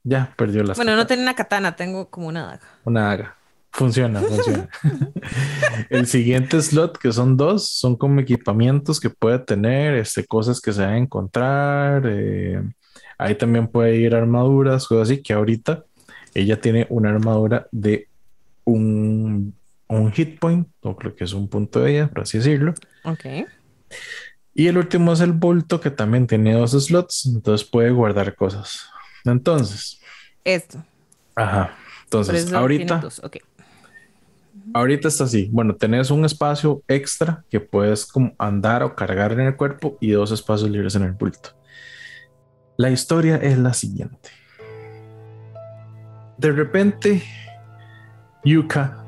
ya perdió la. Bueno, no tengo una katana, tengo como una daga. Una daga. Funciona, funciona. el siguiente slot, que son dos, son como equipamientos que puede tener, este, cosas que se va a encontrar. Eh, ahí también puede ir armaduras, cosas así, que ahorita ella tiene una armadura de un, un hit point, o creo que es un punto de ella, por así decirlo. Ok. Y el último es el bulto, que también tiene dos slots, entonces puede guardar cosas. Entonces. Esto. Ajá. Entonces, ahorita. Ahorita está así. Bueno, tenés un espacio extra que puedes como andar o cargar en el cuerpo y dos espacios libres en el bulto. La historia es la siguiente. De repente, Yuka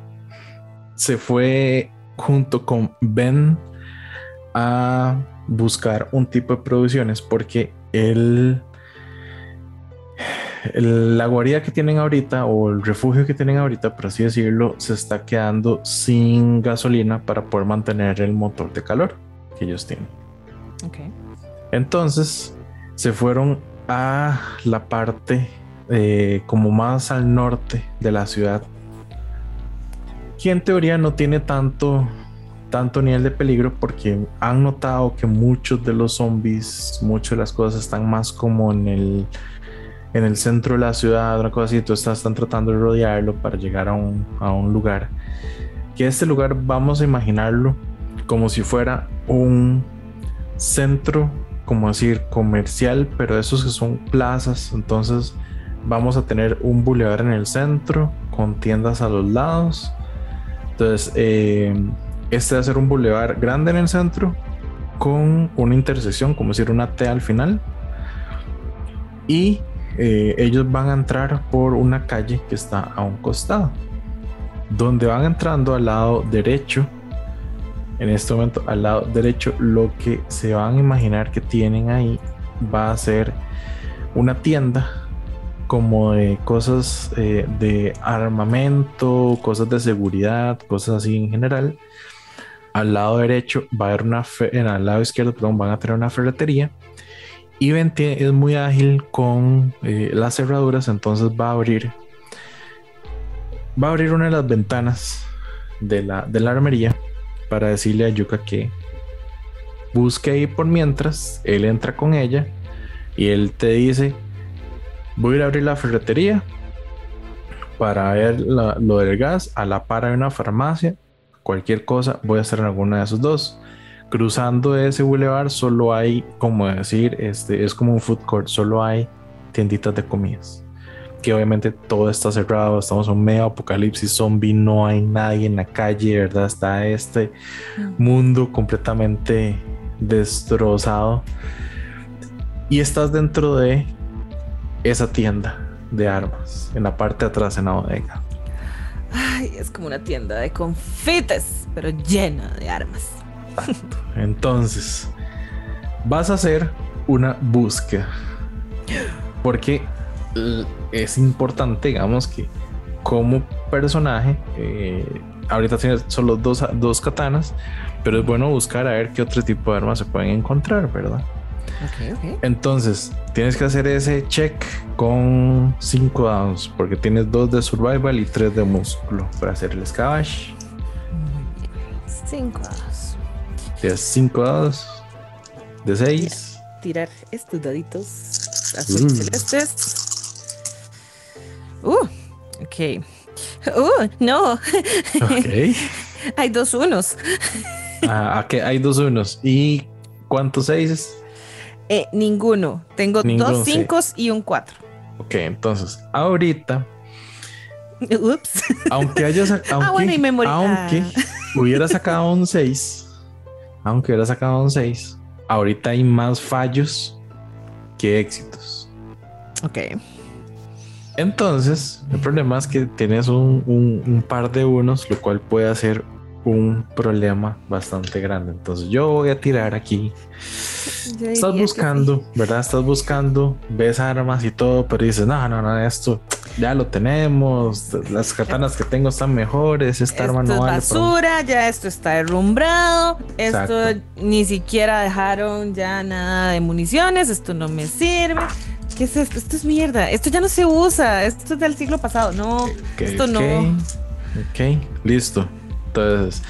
se fue junto con Ben a buscar un tipo de producciones porque él la guarida que tienen ahorita o el refugio que tienen ahorita, por así decirlo, se está quedando sin gasolina para poder mantener el motor de calor que ellos tienen. Entonces se fueron a la parte eh, como más al norte de la ciudad, que en teoría no tiene tanto tanto nivel de peligro porque han notado que muchos de los zombies, muchas de las cosas están más como en el en el centro de la ciudad, una cosa así, tú estás, están tratando de rodearlo para llegar a un, a un lugar. Que este lugar vamos a imaginarlo como si fuera un centro, como decir, comercial, pero esos que son plazas. Entonces vamos a tener un bulevar en el centro con tiendas a los lados. Entonces, eh, este va a ser un bulevar grande en el centro con una intersección, como decir, una T al final. Y eh, ellos van a entrar por una calle que está a un costado. Donde van entrando al lado derecho, en este momento al lado derecho, lo que se van a imaginar que tienen ahí va a ser una tienda como de cosas eh, de armamento, cosas de seguridad, cosas así en general. Al lado derecho va a haber una, en al lado izquierdo, perdón, van a tener una ferretería y es muy ágil con eh, las cerraduras, entonces va a abrir va a abrir una de las ventanas de la, de la armería para decirle a Yuka que busque ahí por mientras. Él entra con ella y él te dice, voy a ir a abrir la ferretería para ver lo del gas a la par de una farmacia. Cualquier cosa voy a hacer en alguna de esos dos. Cruzando ese bulevar solo hay, como decir, este es como un food court, solo hay tienditas de comidas. Que obviamente todo está cerrado, estamos en un medio apocalipsis zombie, no hay nadie en la calle, ¿verdad? Está este mm. mundo completamente destrozado. Y estás dentro de esa tienda de armas, en la parte de atrás, en la bodega. Ay, es como una tienda de confites, pero llena de armas. Entonces, vas a hacer una búsqueda. Porque es importante, digamos, que como personaje, eh, ahorita tienes solo dos, dos katanas, pero es bueno buscar a ver qué otro tipo de armas se pueden encontrar, ¿verdad? Entonces, tienes que hacer ese check con 5 dados, porque tienes 2 de survival y 3 de músculo para hacer el scavenge. 5 dados. Tienes 5 dados de 6. Tirar estos daditos azules celestes. Uh, ok. Uh, no. Ok. Hay dos unos. ah, ok, hay dos unos. ¿Y cuántos seis? Eh, ninguno. Tengo dos cinco y un cuatro. Ok, entonces, ahorita. Ups. Aunque hayas. Aunque, ah, bueno, y Aunque hubiera sacado un 6. Aunque hubiera sacado un 6. Ahorita hay más fallos que éxitos. Ok. Entonces, el problema es que tienes un, un par de unos, lo cual puede hacer un problema bastante grande. Entonces yo voy a tirar aquí. Estás buscando, ¿verdad? Estás buscando, ves armas y todo, pero dices, no, no, no, esto ya lo tenemos, las katanas que tengo están mejores, esta arma no es vale basura, ya esto está derrumbrado, esto ni siquiera dejaron ya nada de municiones, esto no me sirve. ¿Qué es esto? Esto es mierda. Esto ya no se usa. Esto es del siglo pasado. No, esto no. Ok, listo. Entonces,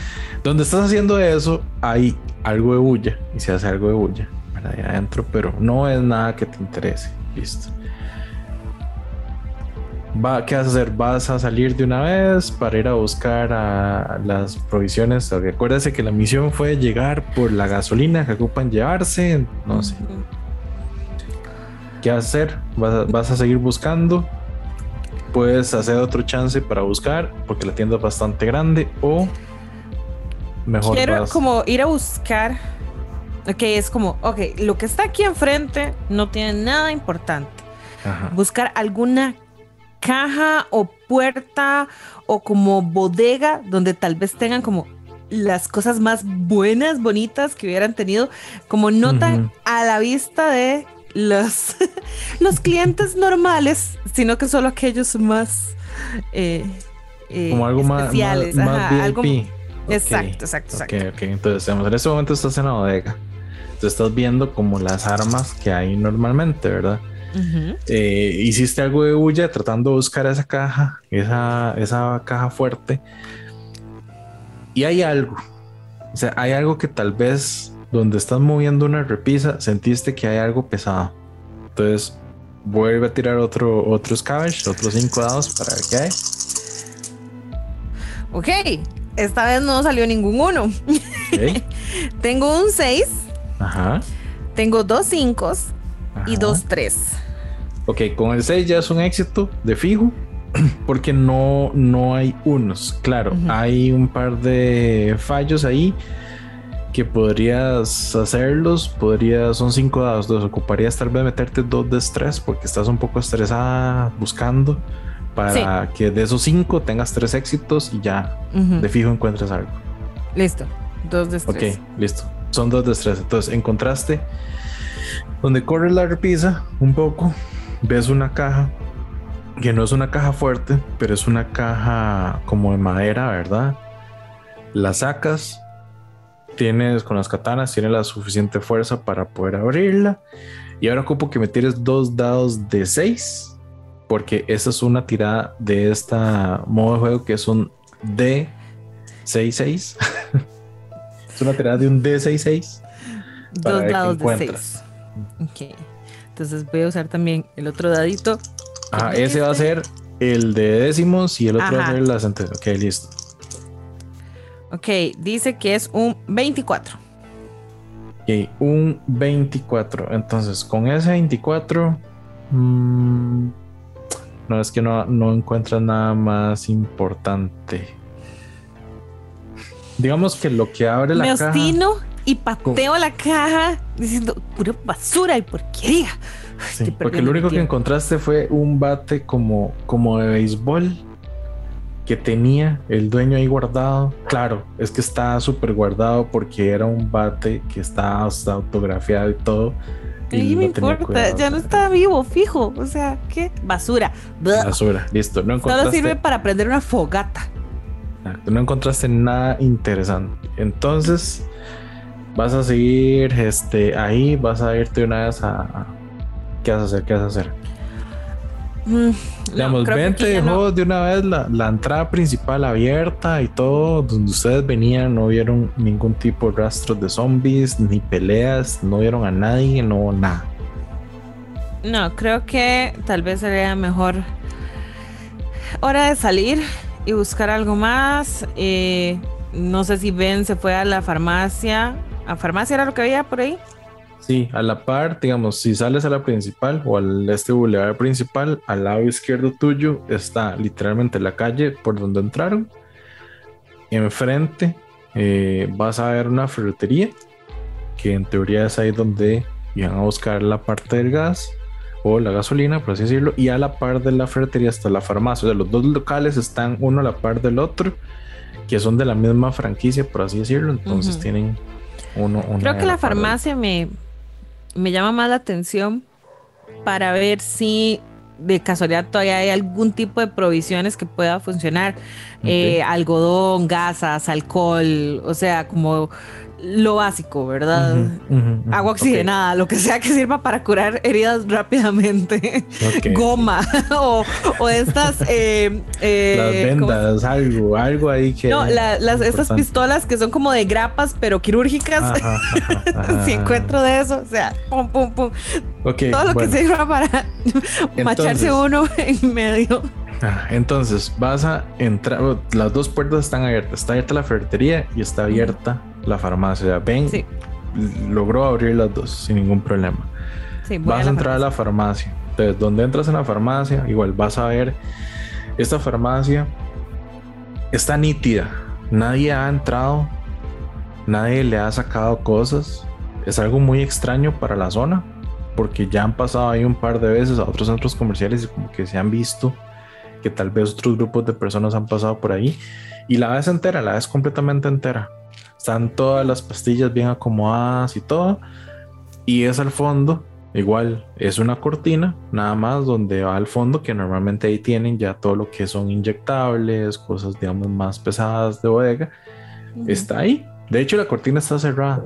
donde estás haciendo eso, hay algo de bulla y se hace algo de bulla para ahí adentro, pero no es nada que te interese. Listo. Va, ¿Qué vas a hacer? ¿Vas a salir de una vez para ir a buscar a las provisiones? Acuérdese que la misión fue llegar por la gasolina que ocupan llevarse. No sé. ¿Qué vas a hacer? ¿Vas vas a seguir buscando? puedes hacer otro chance para buscar porque la tienda es bastante grande o mejor quiero como ir a buscar ok es como ok lo que está aquí enfrente no tiene nada importante buscar alguna caja o puerta o como bodega donde tal vez tengan como las cosas más buenas, bonitas que hubieran tenido, como nota a la vista de los, los clientes normales, sino que solo aquellos más eh, eh, como algo especiales. más, más, algo, Exacto, exacto, exacto. Entonces, en ese momento estás en la bodega. Tú estás viendo como las armas que hay normalmente, ¿verdad? Eh, hiciste algo de bulla tratando de buscar esa caja, esa, esa caja fuerte. Y hay algo. O sea, hay algo que tal vez donde estás moviendo una repisa, sentiste que hay algo pesado. Entonces, vuelve a tirar otro, otro scavenge, otros cinco dados para ver qué hay. Ok, esta vez no salió ningún uno. Tengo un 6. Ajá. Tengo dos 5 y dos 3. Ok, con el 6 ya es un éxito de fijo. Porque no, no hay unos. Claro, hay un par de fallos ahí que podrías hacerlos, podrías, son cinco dados, entonces ocuparías tal vez meterte dos de estrés porque estás un poco estresada buscando para que de esos cinco tengas tres éxitos y ya de fijo encuentres algo. Listo, dos de estrés. Ok, listo, son dos de estrés. Entonces encontraste donde corre la repisa un poco, ves una caja que no es una caja fuerte, pero es una caja como de madera, ¿verdad? La sacas, tienes con las katanas, tienes la suficiente fuerza para poder abrirla. Y ahora ocupo que me tires dos dados de 6, porque esa es una tirada de esta modo de juego que es un D6 6-6. es una tirada de un D6-6. Dos dados de 6. Ok. Entonces voy a usar también el otro dadito. Ah, ese va a ser el de décimos y el otro va a ser el ascendente. Ok, listo. Ok, dice que es un 24. Ok, un 24. Entonces, con ese 24, mmm, no es que no, no encuentras nada más importante. Digamos que lo que abre la Me caja. ostino y pateo la caja diciendo pura basura y porquería. Sí, porque lo único que encontraste fue un bate como, como de béisbol que tenía el dueño ahí guardado. Claro, es que está súper guardado porque era un bate que estaba hasta autografiado y todo. Y me importa, ya no está vivo, fijo. O sea, ¿qué? Basura. Basura, listo. No Solo sirve para prender una fogata. No encontraste nada interesante. Entonces, vas a seguir este, ahí, vas a irte una vez a. ¿Qué vas a hacer? ¿Qué vas a hacer? Mm, Digamos, ven, te dejó de una vez la, entrada principal abierta y todo, donde ustedes venían, no vieron ningún tipo de rastros de zombies, ni peleas, no vieron a nadie, no nada. No, creo que tal vez sería mejor hora de salir y buscar algo más. Eh, no sé si Ben se fue a la farmacia. ¿A farmacia era lo que había por ahí? Sí, a la par, digamos, si sales a la principal o al este bulevar principal, al lado izquierdo tuyo está literalmente la calle por donde entraron. Enfrente eh, vas a ver una ferretería, que en teoría es ahí donde iban a buscar la parte del gas o la gasolina, por así decirlo, y a la par de la ferretería está la farmacia. O sea, los dos locales están uno a la par del otro, que son de la misma franquicia, por así decirlo, entonces tienen uno. Creo que la farmacia me me llama más la atención para ver si de casualidad todavía hay algún tipo de provisiones que pueda funcionar. Eh, algodón, gasas, alcohol, o sea, como lo básico, ¿verdad? Agua oxigenada, lo que sea que sirva para curar heridas rápidamente. Goma o, estas... Eh, eh, las vendas, algo, algo ahí que... No, las, estas pistolas que son como de grapas, pero quirúrgicas. si encuentro de eso, o sea, pum, pum, pum. Todo lo que sirva para macharse uno en medio. Ah, entonces vas a entrar, las dos puertas están abiertas, está abierta la ferretería y está abierta la farmacia. Ben logró abrir las dos sin ningún problema. vas a, entrar a la farmacia. Entonces, donde entras en la farmacia, igual vas a ver esta farmacia está nítida. Nadie ha entrado, nadie le ha sacado cosas. Es algo muy extraño para la zona, porque ya han pasado ahí un par de veces a otros centros comerciales y como que se han visto que tal vez otros grupos de personas han pasado por ahí. Y la ves entera, la ves completamente entera. Están todas las pastillas bien acomodadas y todo. Y es al fondo, igual es una cortina, nada más donde va al fondo, que normalmente ahí tienen ya todo lo que son inyectables, cosas digamos más pesadas de bodega. Está ahí. De hecho, la cortina está cerrada.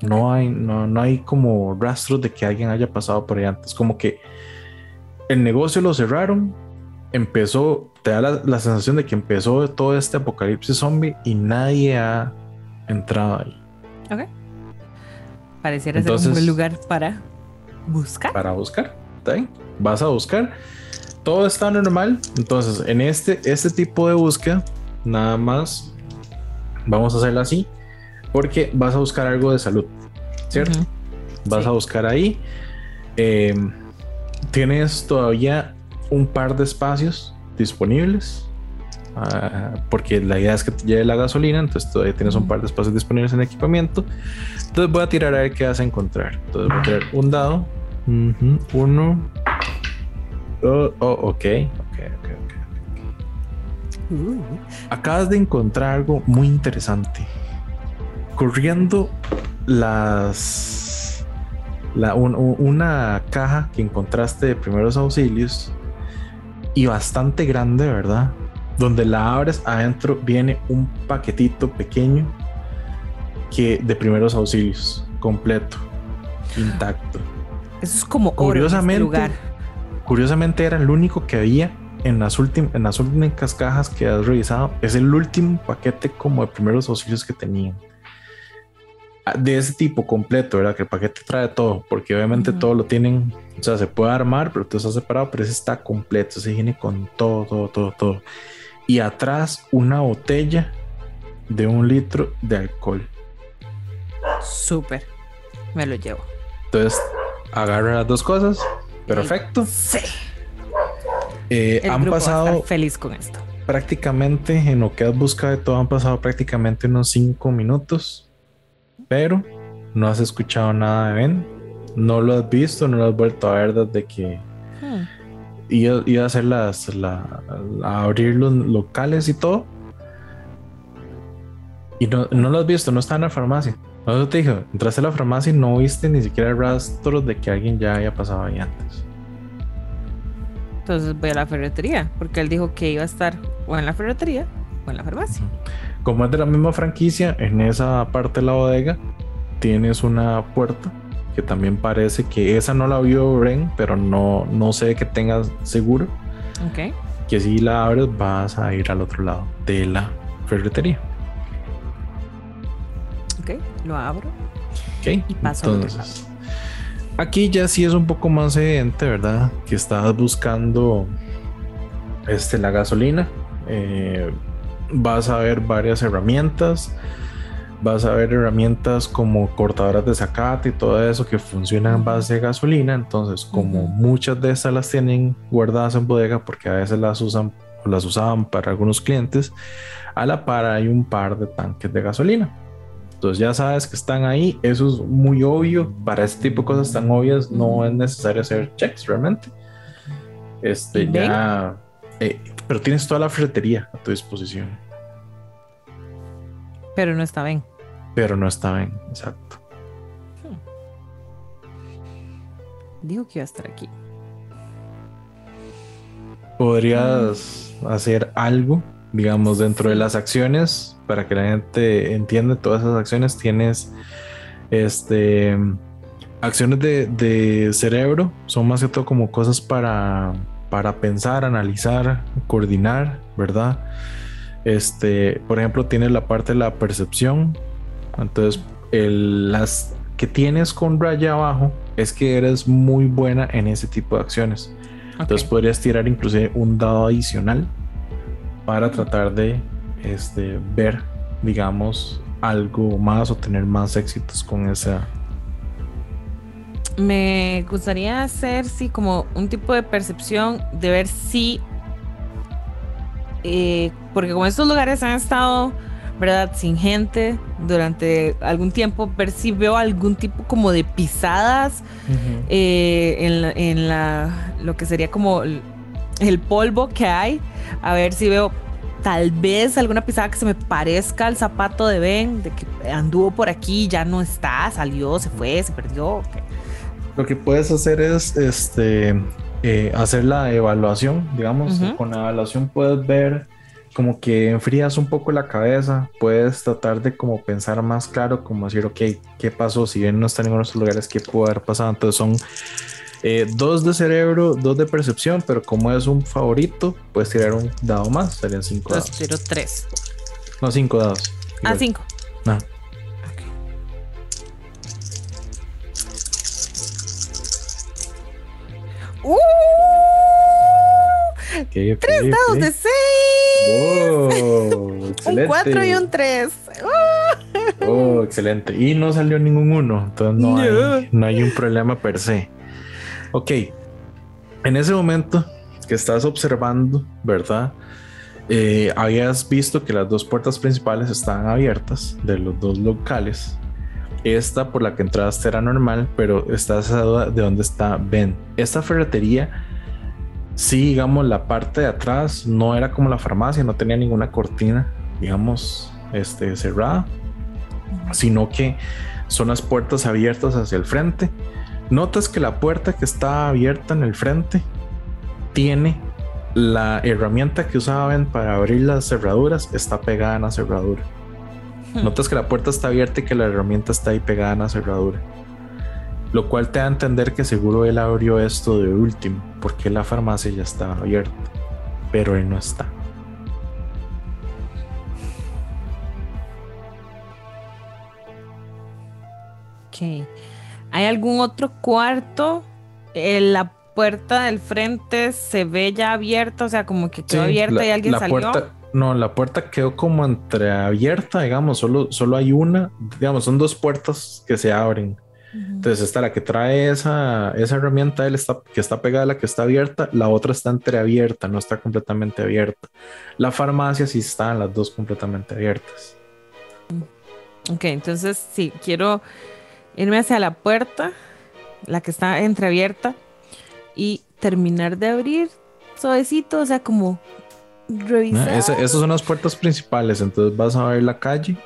No hay, no, no hay como rastros de que alguien haya pasado por ahí antes. Como que el negocio lo cerraron, empezó, te da la, sensación de que empezó todo este apocalipsis zombie y nadie ha entrado ahí. Ok. Pareciera ser un buen lugar para buscar. Para buscar, ¿está bien? Vas a buscar. Todo está normal. Entonces, en este, este tipo de búsqueda, nada más vamos a hacerlo así. Porque vas a buscar algo de salud, ¿cierto? Vas a buscar ahí. Eh, tienes todavía un par de espacios disponibles. Ah, porque la idea es que te lleve la gasolina, entonces todavía tienes un par de espacios disponibles en equipamiento. Entonces voy a tirar a ver qué vas a encontrar. Entonces voy a tirar un dado. Uno. Oh, oh, ok. Ok, ok, ok. Acabas de encontrar algo muy interesante. Corriendo las. La, una caja que encontraste de primeros auxilios y bastante grande, ¿verdad? Donde la abres, adentro viene un paquetito pequeño que de primeros auxilios, completo, intacto. Eso es como este curiosamente, lugar. Curiosamente era el único que había en las, en las últimas cajas que has revisado, es el último paquete como de primeros auxilios que tenían. Ah, de ese tipo completo, ¿verdad? Que el paquete trae todo, porque obviamente todo lo tienen, o sea, se puede armar, pero todo está separado, pero ese está completo, se viene con todo, todo, todo, todo. Y atrás una botella de un litro de alcohol. Súper, me lo llevo. Entonces, agarra las dos cosas, perfecto. Sí. Eh, han pasado. feliz con esto. Prácticamente en lo que has buscado de todo, han pasado prácticamente unos cinco minutos pero no has escuchado nada de Ben, no lo has visto, no lo has vuelto a ver desde que hmm. Iba, a hacer las, a abrir los locales y todo. Y no, lo has visto, no está en la farmacia. No te dije, entraste a la farmacia y no viste ni siquiera rastros de que alguien ya haya pasado ahí antes. Entonces voy a la ferretería, porque él dijo que iba a estar o en la ferretería o en la farmacia como es de la misma franquicia, en esa parte de la bodega tienes una puerta que también parece que esa no la vio Ren, pero no, no sé que tengas seguro. Ok. Que si la abres vas a ir al otro lado de la ferretería. Ok, lo abro. Ok. Y paso Entonces, Aquí ya sí es un poco más evidente, ¿verdad? Que estás buscando este, la gasolina. Eh, vas a ver varias herramientas. Vas a ver herramientas como cortadoras de zacate y todo eso que funcionan en base de gasolina. Entonces, como muchas de esas las tienen guardadas en bodega porque a veces las usan o las usaban para algunos clientes, a la par hay un par de tanques de gasolina. Entonces ya sabes que están ahí, eso es muy obvio. Para este tipo de cosas tan obvias no es necesario hacer checks realmente. Este ya eh, pero tienes toda la ferretería a tu disposición. Pero no está bien. Pero no está bien, exacto. Hmm. Dijo que iba a estar aquí. Podrías hacer algo, digamos, dentro de las acciones para que la gente entienda todas esas acciones. Tienes este acciones de, de cerebro, son más que todo como cosas para para pensar, analizar, coordinar, ¿verdad? Este, por ejemplo, tienes la parte de la percepción. Entonces, las que tienes con raya abajo es que eres muy buena en ese tipo de acciones. Entonces podrías tirar inclusive un dado adicional para tratar de este, ver, digamos, algo más o tener más éxitos con esa, me gustaría hacer, sí, como un tipo de percepción de ver si, eh, porque como estos lugares han estado, ¿verdad? Sin gente durante algún tiempo, ver si veo algún tipo como de pisadas eh, en, la, en la, lo que sería como el polvo que hay, a ver si veo tal vez alguna pisada que se me parezca al zapato de Ben, de que anduvo por aquí, ya no está, salió, se fue, se perdió. Lo que puedes hacer es este, eh, hacer la evaluación, digamos. Con la evaluación puedes ver como que enfrías un poco la cabeza, puedes tratar de como pensar más claro, como decir, ok, ¿qué pasó? Si bien no está en ninguno de estos lugares, ¿qué pudo haber pasado? Entonces son eh, dos de cerebro, dos de percepción, pero como es un favorito, puedes tirar un dado más, serían cinco dados. Tiro tres. No, cinco dados. Ah, cinco. No. ¡Uh! Tres dados de seis. un cuatro y un tres. oh, excelente. Y no salió ningún uno. Entonces no, Hay, no hay un problema per se. Ok. En ese momento que estás observando, ¿verdad? Eh, habías visto que las dos puertas principales estaban abiertas de los dos locales esta por la que entraste era normal, pero estás duda de dónde está Ben. Esta ferretería, sí, digamos, la parte de atrás no era como la farmacia, no tenía ninguna cortina, digamos, este, cerrada, sino que son las puertas abiertas hacia el frente. Notas que la puerta que está abierta en el frente tiene la herramienta que usaba Ben para abrir las cerraduras, está pegada en la cerradura. Notas que la puerta está abierta y que la herramienta está ahí pegada en la cerradura. Lo cual te da a entender que seguro él abrió esto de último, porque la farmacia ya estaba abierta. pero él no está. Ok. ¿Hay algún otro cuarto? En la puerta del frente se ve ya abierta, o sea, como que quedó abierta y alguien salió. Puerta, no, la puerta quedó como entreabierta, digamos, solo, solo hay una, digamos, son dos puertas que se abren. Entonces, está la que trae esa, esa herramienta, él está, que está pegada a la que está abierta, la otra está entreabierta, no está completamente abierta. La farmacia sí están las dos completamente abiertas. Ok, entonces sí, quiero irme hacia la puerta, la que está entreabierta, y terminar de abrir suavecito, o sea, como revisar. esas son las puertas principales, entonces vas a ver la calle.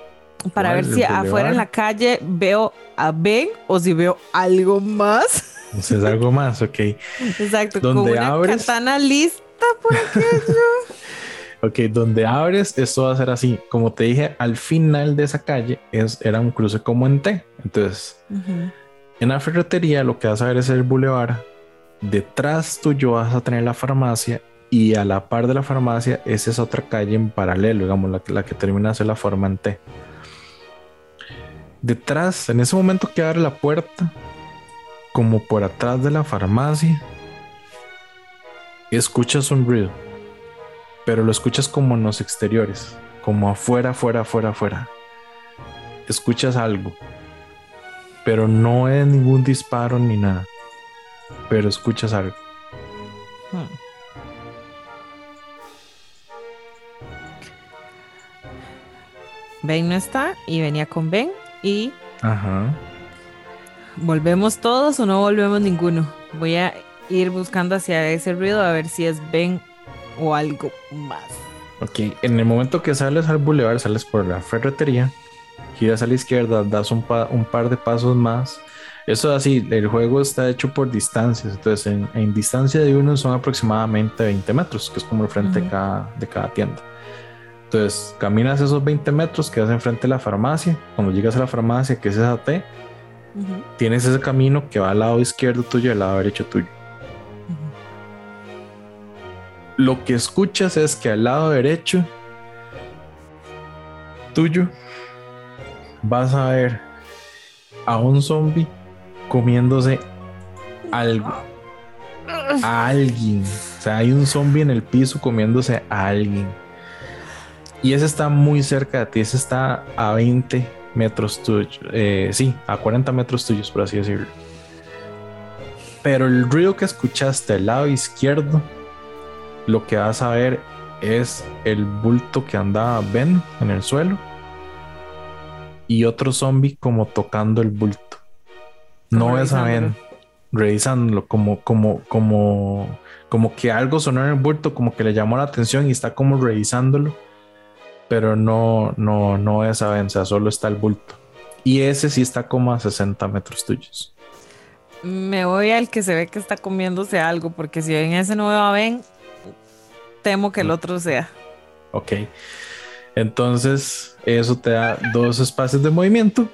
Para ver si afuera en la calle veo a Ben o si veo algo más. Si es algo más, ok. Exacto, con una abres... katana lista por aquello. ok, donde abres, esto va a ser así. Como te dije, al final de esa calle es, era un cruce como en T. Entonces, en la ferretería lo que vas a ver es el bulevar. Detrás tuyo vas a tener la farmacia y a la par de la farmacia esa es otra calle en paralelo, digamos, la, la que termina de la forma en T. Detrás, en ese momento que abre la puerta, como por atrás de la farmacia, escuchas un ruido, pero lo escuchas como en los exteriores, como afuera, afuera, afuera, afuera. Escuchas algo, pero no es ningún disparo ni nada, pero escuchas algo. Hmm. Ben no está y venía con Ben y volvemos todos o no volvemos ninguno. Voy a ir buscando hacia ese ruido a ver si es Ben o algo más. Ok, en el momento que sales al bulevar, sales por la ferretería, giras a la izquierda, das un, par de pasos más. Eso así, el juego está hecho por distancias, entonces en, distancia de uno son aproximadamente 20 metros, que es como el frente de, cada, de cada tienda. Entonces, caminas esos 20 metros, quedas enfrente de la farmacia. Cuando llegas a la farmacia, que es esa T, tienes ese camino que va al lado izquierdo tuyo y al lado derecho tuyo. Lo que escuchas es que al lado derecho tuyo vas a ver a un zombie comiéndose algo. A alguien. O sea, hay un zombie en el piso comiéndose a alguien. Y ese está muy cerca de ti, ese está a 20 metros tuyos, eh, sí, a 40 metros tuyos, por así decirlo. Pero el ruido que escuchaste al lado izquierdo, lo que vas a ver es el bulto que andaba Ben en el suelo y otro zombie como tocando el bulto. No es a Ben revisándolo como, como, como, como que algo sonó en el bulto, como que le llamó la atención y está como revisándolo pero no, no, no es avanza, solo está el bulto. Y ese sí está como a 60 metros tuyos. Me voy al que se ve que está comiéndose algo, porque si en ese no a ven, temo que el otro sea. Ok. Entonces, eso te da dos espacios de movimiento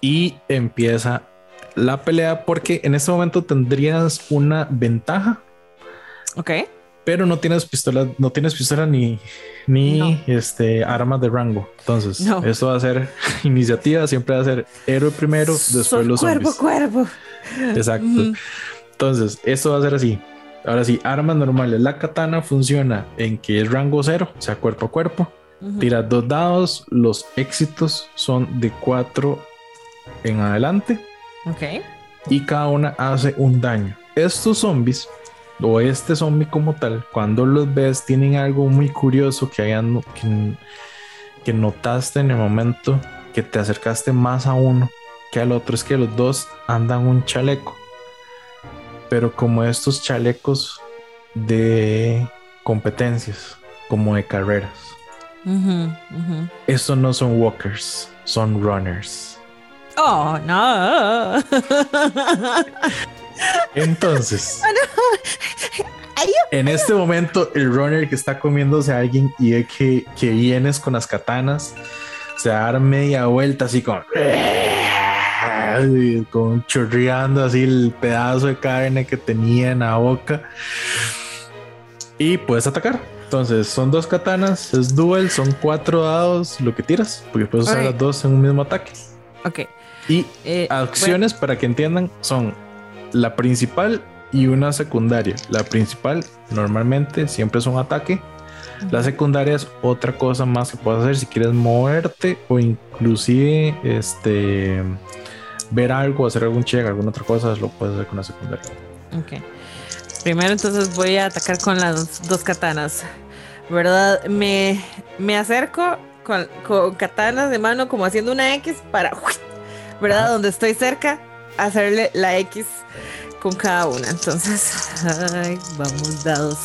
y empieza la pelea porque en este momento tendrías una ventaja. Ok pero no tienes pistola, no tienes pistola ni, ni este armas de rango. Entonces, eso va a ser iniciativa, siempre va a ser héroe primero, después los cuerpo, cuerpo. Exacto. Entonces, esto va a ser así. Ahora sí, armas normales. La katana funciona en que es rango cero, o sea, cuerpo a cuerpo. Tira dos dados, los éxitos son de cuatro en adelante. Ok. Y cada una hace un daño. Estos zombies o este zombie como tal, cuando los ves, tienen algo muy curioso que, hayan, que, notaste en el momento que te acercaste más a uno que al otro, es que los dos andan un chaleco. Pero como estos chalecos de competencias, como de carreras. Estos no son walkers, son runners. Oh, no. Entonces, en este momento, el runner que está comiéndose a alguien y ve que, que vienes con las katanas, se da media vuelta así con, con chorreando así el pedazo de carne que tenía en la boca y puedes atacar. entonces son dos katanas, es duel, son cuatro dados lo que tiras, porque puedes usar las dos en un mismo ataque. Ok. Y eh, acciones, para que entiendan, son la principal y una secundaria. La principal normalmente siempre es un ataque. La secundaria es otra cosa más que puedes hacer si quieres moverte o inclusive este ver algo, hacer algún check, alguna otra cosa, lo puedes hacer con la secundaria. Ok. Primero entonces voy a atacar con las dos katanas. ¿Verdad? Me, me acerco con, con katanas de mano como haciendo una X para, ¿verdad? Donde estoy cerca, hacerle la X con cada una. Entonces, ay, vamos dados.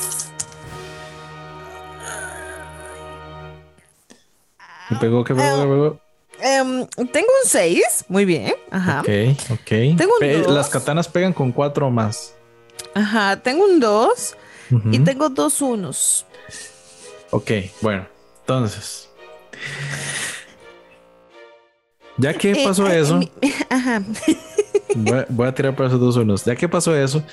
¿Qué pegó? ¿Qué pegó? ¿Qué pegó? Em, tengo un 6, muy bien. Ajá. Ok, ok. Tengo un Las katanas pegan con 4 o más. Ajá, tengo un 2 y tengo dos unos. Ok, bueno, entonces. Ya que eh, pasó eh, eso. Ajá. Voy, a tirar por esos dos unos. Ya que pasó eso,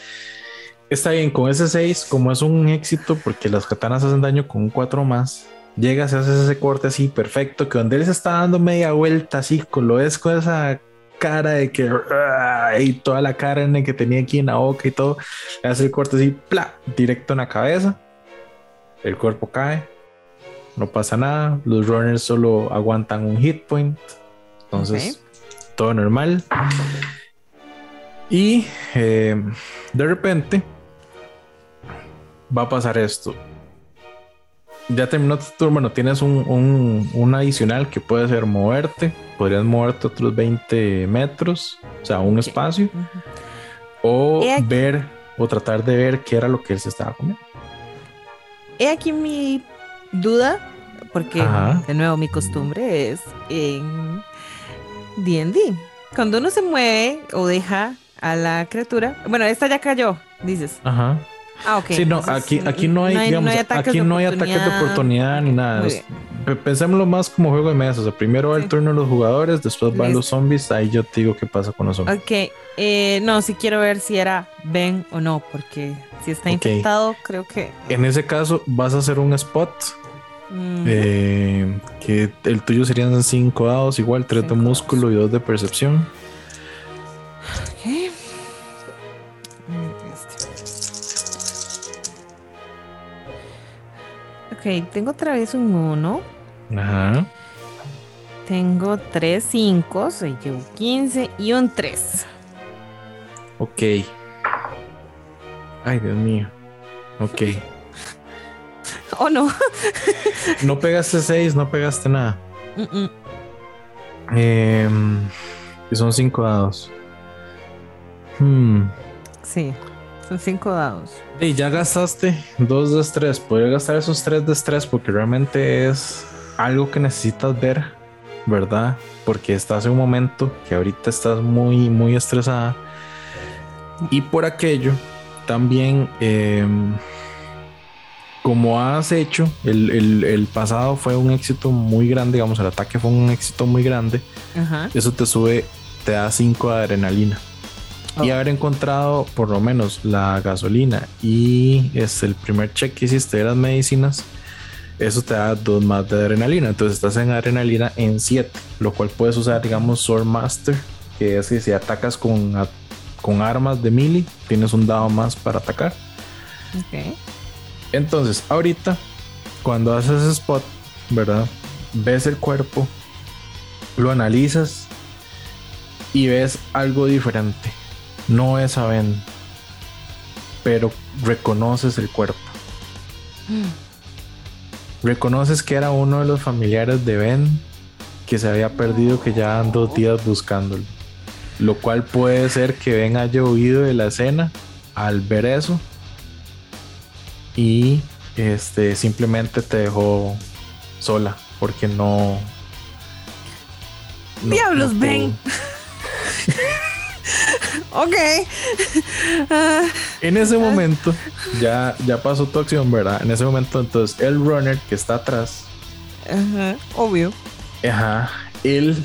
está bien, con ese 6, como es un éxito, porque las katanas hacen daño con un 4 más, llegas y haces ese corte así perfecto, que donde él se está dando media vuelta así, con lo es con esa cara de que y toda la carne que tenía aquí en la boca y todo, le hace el corte así, ¡pla! directo en la cabeza, el cuerpo cae, no pasa nada, los runners solo aguantan un hit point, entonces todo normal. Y eh, de repente va a pasar esto. Ya terminó tu turno, bueno, tienes un, adicional que puede ser moverte, podrías moverte otros 20 metros, o sea, un espacio, o ver o tratar de ver qué era lo que él se estaba comiendo. He aquí mi duda, porque de nuevo mi costumbre es en D&D. Cuando uno se mueve o deja a la criatura. Bueno, esta ya cayó, dices. Ajá. Ah, ok. Sí, no, aquí, aquí no hay, digamos, aquí no hay ataques de oportunidad ni nada. Pensémoslo más como juego de mesa. O sea, primero va el turno de los jugadores, después van los zombies. Ahí yo te digo qué pasa con los zombies. Ok. Eh, no, si quiero ver si era Ben o no, porque si está infectado, creo que. En ese caso, vas a hacer un spot. Eh, que el tuyo serían 5 dados, igual 3 de músculo y 2 de percepción. Tengo otra vez un 1. Ajá. Tengo 3 5, soy yo 15 y un 3. Ok. Ay, Dios mío. Ok. oh, no. no pegaste 6, no pegaste nada. Eh, son 5 dados. Hmm. Sí. Son cinco dados. Y ya gastaste dos de estrés. Podría gastar esos tres de estrés porque realmente es algo que necesitas ver, ¿verdad? Porque estás en un momento que ahorita estás muy, muy estresada. Y por aquello, también, em, como has hecho, el, pasado fue un éxito muy grande, digamos, el ataque fue un éxito muy grande. Eso te sube, te da 5 de adrenalina y haber encontrado por lo menos la gasolina y es el primer check que hiciste de las medicinas, eso te da dos más de adrenalina. Entonces estás en adrenalina en 7, lo cual puedes usar, digamos, Sword Master, que es que si atacas con, con armas de melee, tienes un dado más para atacar. Entonces, ahorita, cuando haces spot, ¿verdad? Ves el cuerpo, lo analizas y ves algo diferente no es a Ben, pero reconoces el cuerpo. Mm. Reconoces que era uno de los familiares de Ben que se había perdido, que ya han dos días buscándolo. Lo cual puede ser que Ben haya huido de la escena al ver eso y este simplemente te dejó sola porque no. Diablos, Ben. ok. en ese momento, ya, ya pasó tu acción, ¿verdad? En ese momento, entonces, el runner que está atrás. Ajá, obvio. Ajá. Él,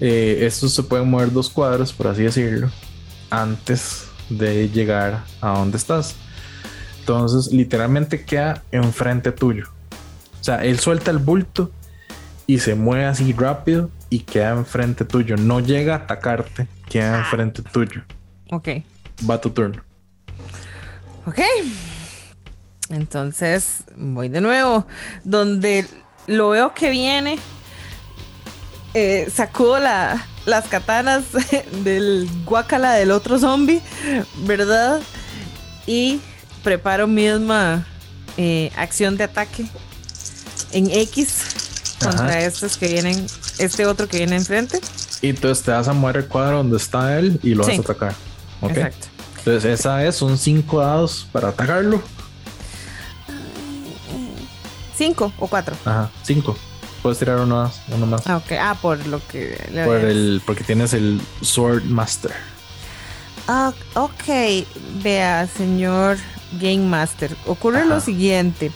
eh, estos se pueden mover dos cuadros, por así decirlo, antes de llegar a donde estás. Entonces, literalmente queda enfrente tuyo. O sea, él suelta el bulto y se mueve así rápido y queda enfrente tuyo. No llega a atacarte, queda enfrente tuyo. Ok. Va tu turno. Ok. Entonces voy de nuevo. Donde lo veo que viene. Eh, sacudo la, las katanas del guacala del otro zombie, ¿verdad? Y preparo misma eh, acción de ataque en X contra estos que vienen, este otro que viene enfrente. Y entonces te vas a mover el cuadro donde está él y lo vas a atacar. Exacto. Entonces esa es, son cinco dados para atacarlo. ¿Cinco o cuatro? Ajá, cinco. Puedes tirar uno más. Uno más. Ah, ok. Ah, por lo que por el, porque tienes el Sword Master. Ah, ok. Vea, señor Game Master. Ocurre lo siguiente.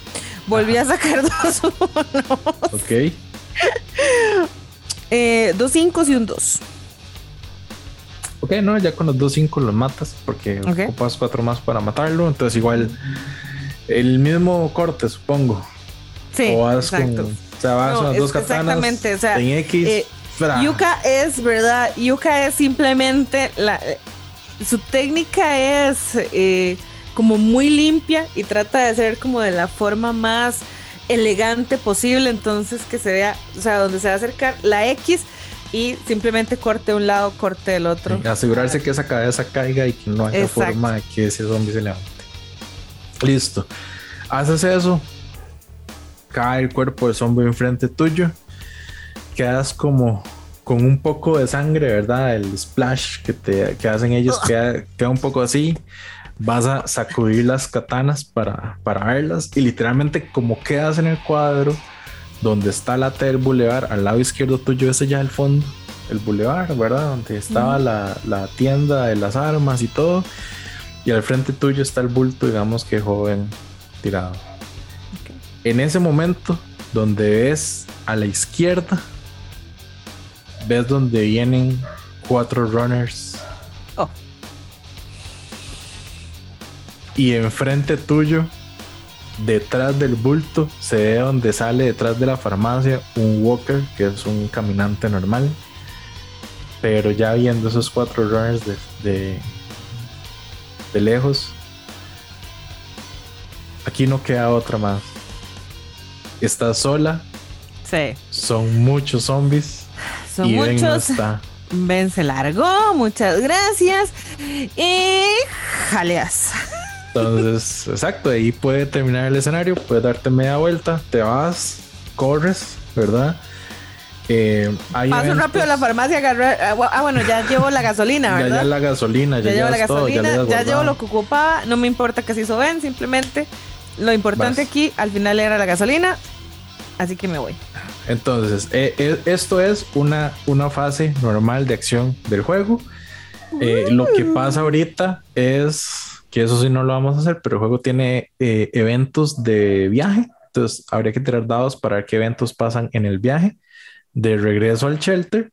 Volví a sacar dos unos. Ok. Eh, dos cinco y un dos. Ok, no, ya con los dos cinco los matas porque ocupas cuatro más para matarlo. Entonces, igual el mismo corte, supongo. Sí, exacto. o sea, vas no, dos katanas exactamente, o sea, en X. Eh, Yuka es, ¿verdad? Yuka es simplemente la. Su técnica es eh, como muy limpia y trata de ser como de la forma más elegante posible. Entonces, que se vea, o sea, donde se va a acercar la X y simplemente corte un lado, corte el otro. asegurarse que esa cabeza caiga y que no haya forma de que ese zombie se levante. Listo. Haces eso, cae el cuerpo del zombie enfrente tuyo, quedas como con un poco de sangre, ¿verdad? El splash que, te, que hacen ellos queda, queda, un poco así. Vas a sacudir las katanas para, para verlas y literalmente como quedas en el cuadro donde está la T del bulevar, al lado izquierdo tuyo, ese ya el fondo, el bulevar, ¿verdad? Donde estaba la, la, tienda de las armas y todo. Y al frente tuyo está el bulto, digamos que joven tirado en ese momento donde ves a la izquierda, ves donde vienen cuatro runners. Oh. Y enfrente tuyo, detrás del bulto, se ve donde sale detrás de la farmacia un walker, que es un caminante normal. Pero ya viendo esos cuatro runners de, de, de lejos, aquí no queda otra más Estás sola. Sí. Son muchos zombies. Son muchos. Ben se largó, muchas gracias. Y jaleas. Entonces, exacto, ahí puede terminar el escenario, puedes darte media vuelta, te vas, corres, ¿verdad? Eh, Paso rápido a la farmacia, agarrar. Ah, bueno, ya llevo la gasolina, ¿verdad? Ya, la gasolina, ya, llevo la gasolina, ya, llevo lo que ocupaba. No me importa que se hizo Ben, simplemente lo importante aquí al final era la gasolina, así que me voy. Entonces, eh, eh, esto es una, una fase normal de acción del juego. Eh, lo que pasa ahorita es que eso sí no lo vamos a hacer, pero el juego tiene eventos de viaje. Entonces, habría que tirar dados para ver qué eventos pasan en el viaje de regreso al shelter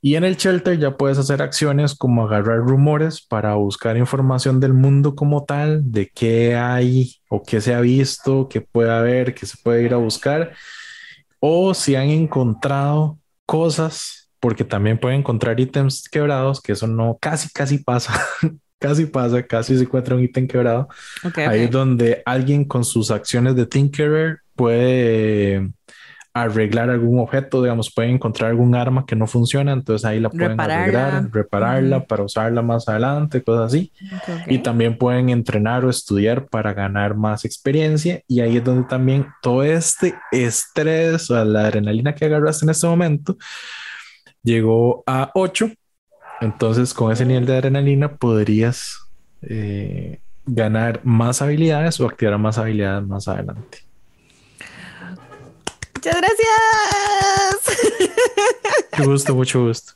y en el shelter ya puedes hacer acciones como agarrar rumores para buscar información del mundo como tal, de qué hay o qué se ha visto, qué puede haber, qué se puede ir a buscar. O si han encontrado cosas, porque también pueden encontrar ítems quebrados, que eso no casi, casi pasa. casi pasa, casi se encuentra un ítem quebrado. Ahí es donde alguien con sus acciones de Tinkerer puede arreglar algún objeto, digamos, pueden encontrar algún arma que no funciona, entonces ahí la pueden arreglar, repararla para usarla más adelante, cosas así. Y también pueden entrenar o estudiar para ganar más experiencia y ahí es donde también todo este estrés o la adrenalina que agarraste en este momento llegó a 8. Entonces con ese nivel de adrenalina podrías eh, ganar más habilidades o activar más habilidades más adelante. Muchas gracias. Mucho gusto, mucho gusto.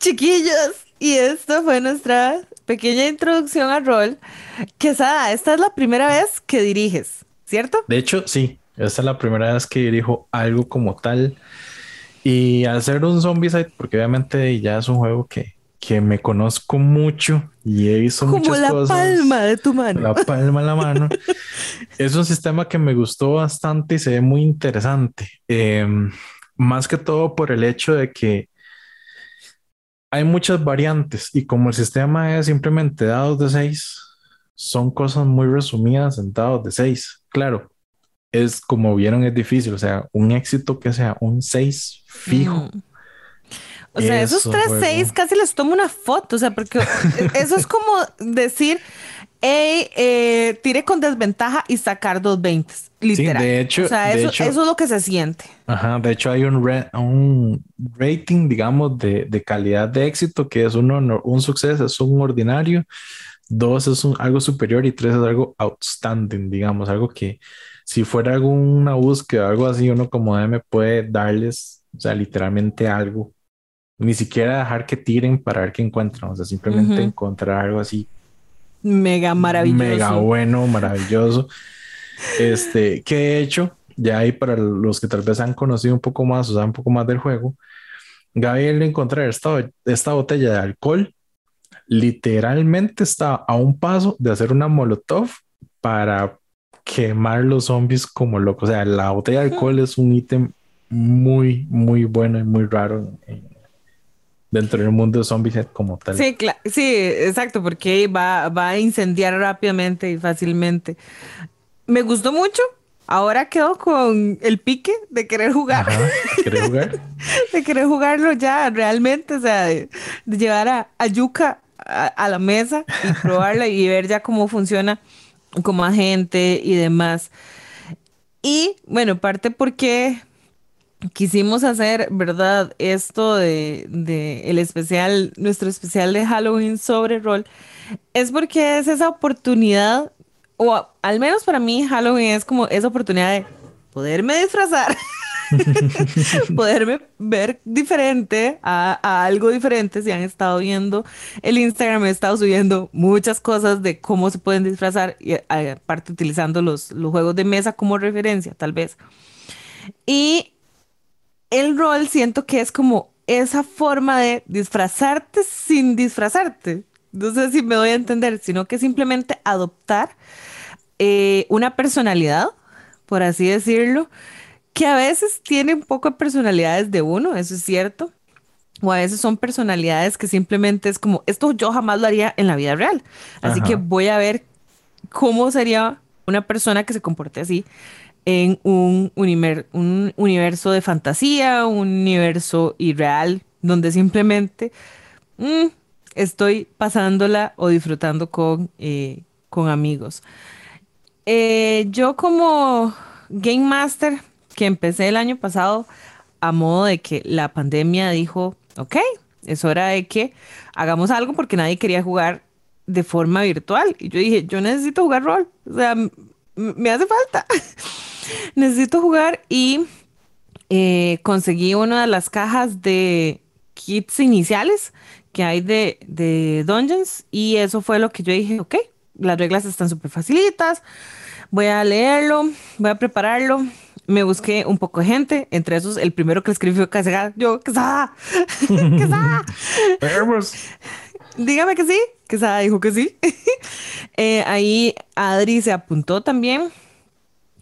Chiquillos, y esto fue nuestra pequeña introducción al rol. Quesada, esta es la primera vez que diriges, ¿cierto? De hecho, sí. Esta es la primera vez que dirijo algo como tal. Y al ser un Zombicide, porque obviamente ya es un juego que, que me conozco mucho y he visto Como muchas la cosas. palma de tu mano. La palma de la mano. es un sistema que me gustó bastante y se ve muy interesante. Em, más que todo por el hecho de que hay muchas variantes y como el sistema es simplemente dados de 6, son cosas muy resumidas en dados de 6. Claro, es como vieron, es difícil. O sea, un éxito que sea un 6 fijo. Mm. O sea, esos 3 6 casi les tomo una foto. O sea, porque eso es como decir, hey, eh, tire con desventaja y sacar dos 20. Literal. de hecho, o sea, eso, es lo que se siente. Ajá, de hecho hay un, un rating, digamos, de, de, calidad de éxito que es uno, un suceso, es un ordinario, dos es un, algo superior y tres es algo outstanding, digamos, algo que si fuera alguna búsqueda, algo así, uno como DM puede darles, o sea, literalmente algo. Ni siquiera dejar que tiren para ver qué encuentran, o sea, simplemente encontrar algo así. Mega maravilloso. Mega bueno, maravilloso. Este, que de hecho, ya ahí para los que tal vez han conocido un poco más o saben un poco más del juego, Gabriel encontrar esta, esta botella de alcohol literalmente está a un paso de hacer una molotov para quemar los zombies como locos. O sea, la botella de alcohol es un ítem muy, muy bueno y muy raro dentro del mundo de zombies como tal. Sí, sí, exacto, porque va, va a incendiar rápidamente y fácilmente. Me gustó mucho. Ahora quedo con el pique de querer jugar. ¿de querer jugar? de querer jugarlo ya realmente, o sea, de, llevar a, a Yuka a, a, la mesa y probarla y ver ya cómo funciona como agente y demás. Y bueno, parte porque quisimos hacer, ¿verdad? Esto de, de, el especial, nuestro especial de Halloween sobre rol, es porque es esa oportunidad, o al menos para mí Halloween es como esa oportunidad de poderme disfrazar poderme ver diferente a, algo diferente. Si han estado viendo el Instagram, he estado subiendo muchas cosas de cómo se pueden disfrazar, y aparte utilizando los, los juegos de mesa como referencia, tal vez. Y el rol siento que es como esa forma de disfrazarte sin disfrazarte. No sé si me doy a entender, sino que simplemente adoptar eh, una personalidad, por así decirlo, que a veces tiene un poco de personalidades de uno, eso es cierto. O a veces son personalidades que simplemente es como, esto yo jamás lo haría en la vida real. Así que voy a ver cómo sería una persona que se comporte así en un, un universo de fantasía, un universo irreal, donde simplemente mm, estoy pasándola o disfrutando con, eh, con amigos. Eh, yo como Game Master, que empecé el año pasado a modo de que la pandemia dijo, ok, es hora de que hagamos algo porque nadie quería jugar de forma virtual. Y yo dije, yo necesito jugar rol, o sea, me hace falta. necesito jugar y eh, conseguí una de las cajas de kits iniciales que hay de, de Dungeons y eso fue lo que yo dije, ok, las reglas están súper facilitas, voy a leerlo, voy a prepararlo me busqué un poco de gente, entre esos el primero que escribió Casega, yo, Quesada, Quesada. Dígame que sí, Quesada dijo que sí. Eh, ahí Adri se apuntó también.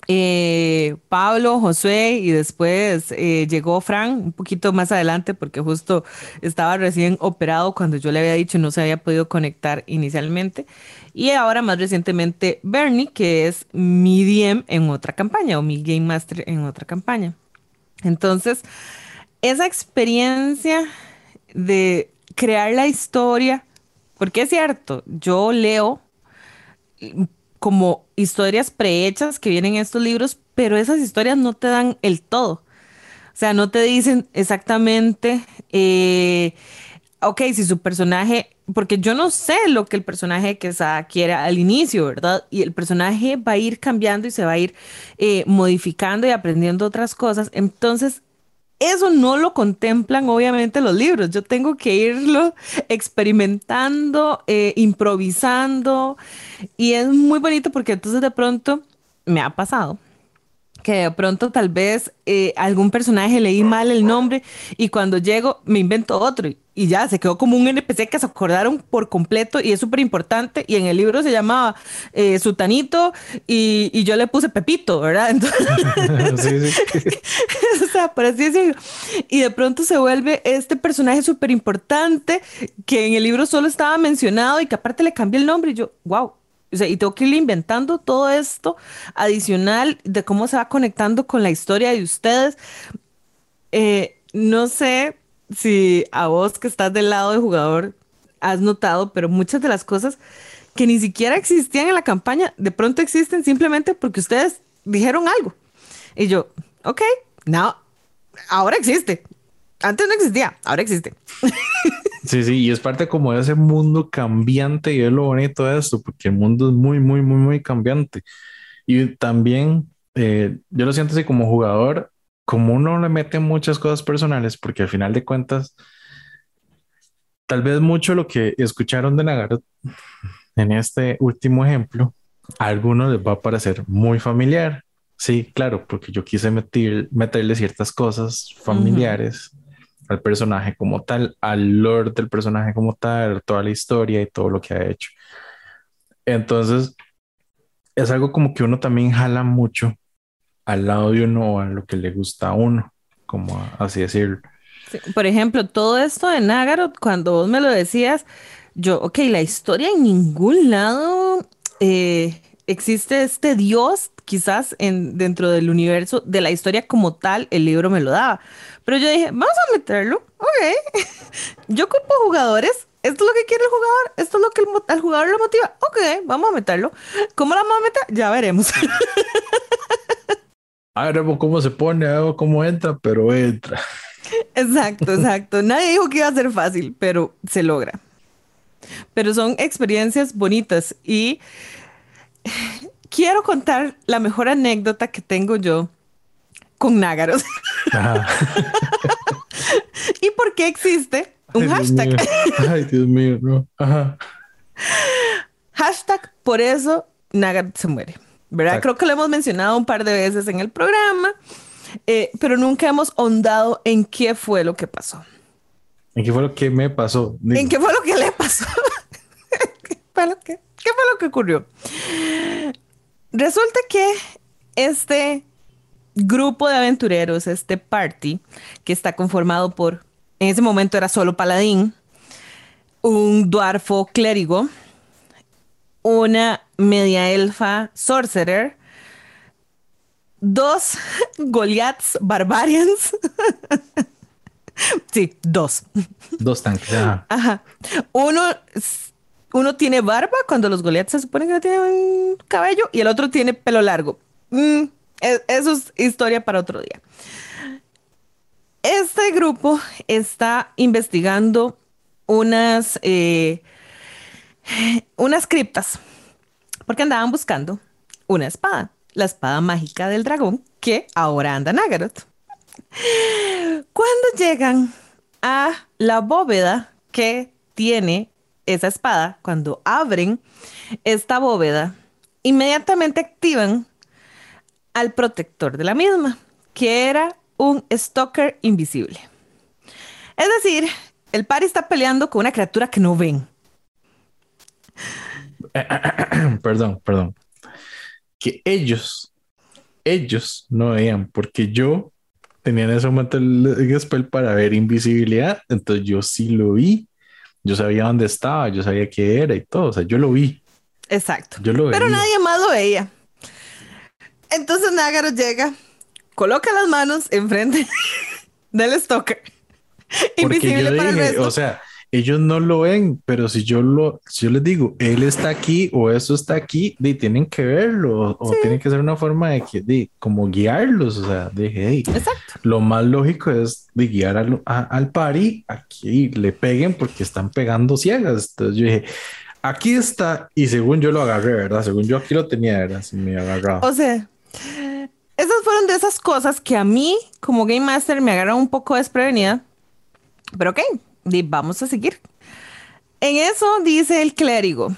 Eh, Pablo, Josué y después eh, llegó Fran un poquito más adelante porque justo estaba recién operado cuando yo le había dicho no se había podido conectar inicialmente. Y ahora más recientemente Bernie, que es mi DM en otra campaña o mi Game Master en otra campaña. Entonces, esa experiencia de crear la historia, porque es cierto, yo leo como historias prehechas que vienen en estos libros, pero esas historias no te dan el todo. O sea, no te dicen exactamente, eh, ok, si su personaje porque yo no sé lo que el personaje que quiere al inicio, ¿verdad? Y el personaje va a ir cambiando y se va a ir eh, modificando y aprendiendo otras cosas. Entonces, eso no lo contemplan obviamente los libros. Yo tengo que irlo experimentando, eh, improvisando. Y es muy bonito porque entonces de pronto me ha pasado que de pronto tal vez eh, algún personaje leí mal el nombre y cuando llego me invento otro y ya se quedó como un NPC que se acordaron por completo y es súper importante. Y en el libro se llamaba eh, Sutanito y, y, yo le puse Pepito, ¿verdad? Entonces, sí, sí. o sea, por así decirlo. Y de pronto se vuelve este personaje súper importante que en el libro solo estaba mencionado y que aparte le cambié el nombre y yo, wow. O sea, y tengo que ir inventando todo esto adicional de cómo se va conectando con la historia de ustedes. Eh, no sé si a vos que estás del lado de jugador has notado, pero muchas de las cosas que ni siquiera existían en la campaña, de pronto existen simplemente porque ustedes dijeron algo. Y yo, ok, no, ahora existe. Antes no existía, ahora existe. Sí, sí, y es parte como de ese mundo cambiante y es lo bonito de esto, porque el mundo es muy, muy, muy, muy cambiante. Y también, eh, yo lo siento así como jugador, como uno le mete muchas cosas personales, porque al final de cuentas, tal vez mucho lo que escucharon de Nagarot en este último ejemplo, a algunos les va a parecer muy familiar. Sí, claro, porque yo quise meter, meterle ciertas cosas familiares al personaje como tal, al lore del personaje como tal, toda la historia y todo lo que ha hecho. Entonces, es algo como que uno también jala mucho al lado de uno a lo que le gusta a uno, como así decirlo. por ejemplo, todo esto de Nagaroth, cuando vos me lo decías, yo, ok, la historia en ningún lado eh, existe este Dios, quizás en, dentro del universo de la historia como tal, el libro me lo daba. Pero yo dije, vamos a meterlo, ok. yo ocupo jugadores, esto es lo que quiere el jugador, esto es lo que el, al jugador lo motiva, ok, vamos a meterlo. ¿Cómo lo vamos a meter? Ya veremos. a ver cómo se pone, a cómo entra, pero entra. Exacto, exacto. Nadie dijo que iba a ser fácil, pero se logra. Pero son experiencias bonitas y quiero contar la mejor anécdota que tengo yo con nágaros. ¿Y por qué existe un hashtag? Ay, Dios mío, no. Hashtag, por eso Nagarot se muere. ¿verdad? Creo que lo hemos mencionado un par de veces en el programa, eh, pero nunca hemos ahondado en qué fue lo que pasó. ¿En qué fue lo que me pasó? ¿En qué fue lo que le pasó? ¿Qué, fue lo que, ¿Qué fue lo que ocurrió? Resulta que este grupo de aventureros, este party, que está conformado por, en ese momento era solo paladín, un duarfo clérigo, una media elfa sorcerer, dos Goliaths barbarians. sí, dos. Dos tanques. Ajá. Uno, uno tiene barba cuando los Goliaths se supone que no tienen cabello y el otro tiene pelo largo. Mm, e, eso es historia para otro día. Este grupo está investigando unas eh, unas criptas, porque andaban buscando una espada, la espada mágica del dragón, que ahora anda Nagaroth. Cuando llegan a la bóveda que tiene esa espada, cuando abren esta bóveda, inmediatamente activan al protector de la misma, que era un stalker invisible. Es decir, el par está peleando con una criatura que no ven. perdón, perdón. Que ellos, ellos no veían, porque yo tenía en ese momento el spell para ver invisibilidad, entonces yo sí lo vi. Yo sabía dónde estaba, yo sabía qué era y todo, o sea, yo lo vi. Exacto. Yo lo Pero nadie más lo veía. Entonces Nágaro llega, coloca las manos enfrente del stalker. Invisible para el resto. O sea, ellos no lo ven, pero si yo lo, si yo les digo, él está aquí o eso está aquí, de, tienen que verlo o tienen que ser una forma de que, de, como guiarlos, o sea, de, hey, Exacto. lo más lógico es de guiar al, al pari, aquí le peguen porque están pegando ciegas. Entonces yo dije, aquí está y según yo lo agarré, ¿verdad? Según yo aquí lo tenía, ¿verdad? Si me agarraba. O sea, esas fueron de esas cosas que a mí como Game Master me agarraron un poco desprevenida, pero ok, vamos a seguir. En eso dice el clérigo,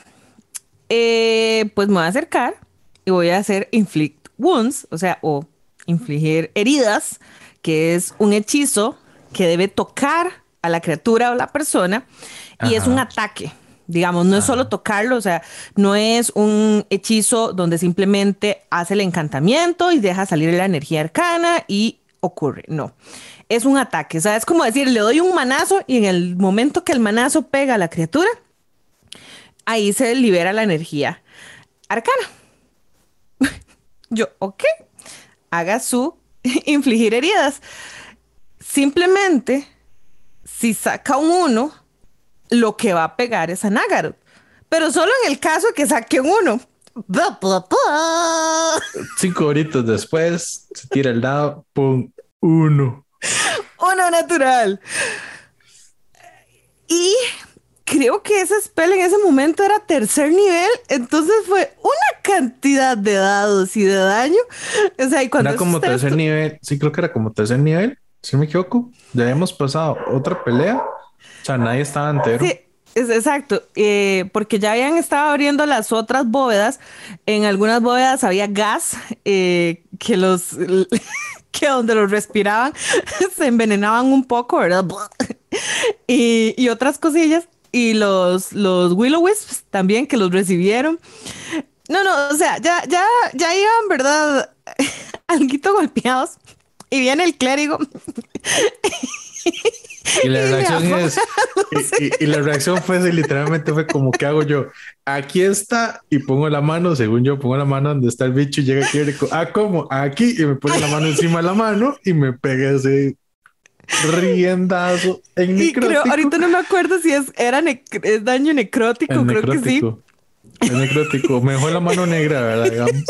eh, pues me voy a acercar y voy a hacer inflict wounds, o sea, o infligir heridas, que es un hechizo que debe tocar a la criatura o la persona y es un ataque. Digamos, no es solo tocarlo, o sea, no es un hechizo donde simplemente hace el encantamiento y deja salir la energía arcana y ocurre. No, es un ataque. O sea, es como decir, le doy un manazo y en el momento que el manazo pega a la criatura, ahí se libera la energía arcana. Yo, ok, haga su infligir heridas. Simplemente, si saca un uno, lo que va a pegar es a Nagaroth. Pero solo en el caso que saque un uno. Cinco horitos después, se tira el dado, pum, uno. Uno natural. Y creo que ese spell en ese momento era tercer nivel, entonces fue una cantidad de dados y de daño. O sea, y cuando era como tercer nivel, sí creo que era como tercer nivel, si me equivoco. Ya habíamos pasado otra pelea, sea, nadie estaba entero. Sí. Es exacto, eh, porque ya habían estado abriendo las otras bóvedas. En algunas bóvedas había gas eh, que los que donde los respiraban se envenenaban un poco, ¿verdad? y, y otras cosillas y los, los Willow Wisps también que los recibieron. No, no, o sea, ya, ya, ya iban, ¿verdad? Alguito golpeados. Y viene el clérigo. Y la reacción es, y, la reacción fue literalmente fue como ¿qué hago yo? Aquí está y pongo la mano, según yo pongo la mano donde está el bicho y llega el clérigo, ah, ¿cómo? Aquí y me pone la mano encima de la mano y me pega ese riendazo en necrótico. creo, ahorita no me acuerdo si es, era es daño necrótico, creo que sí. Es necrótico. Mejor la mano negra, ¿verdad? Digamos.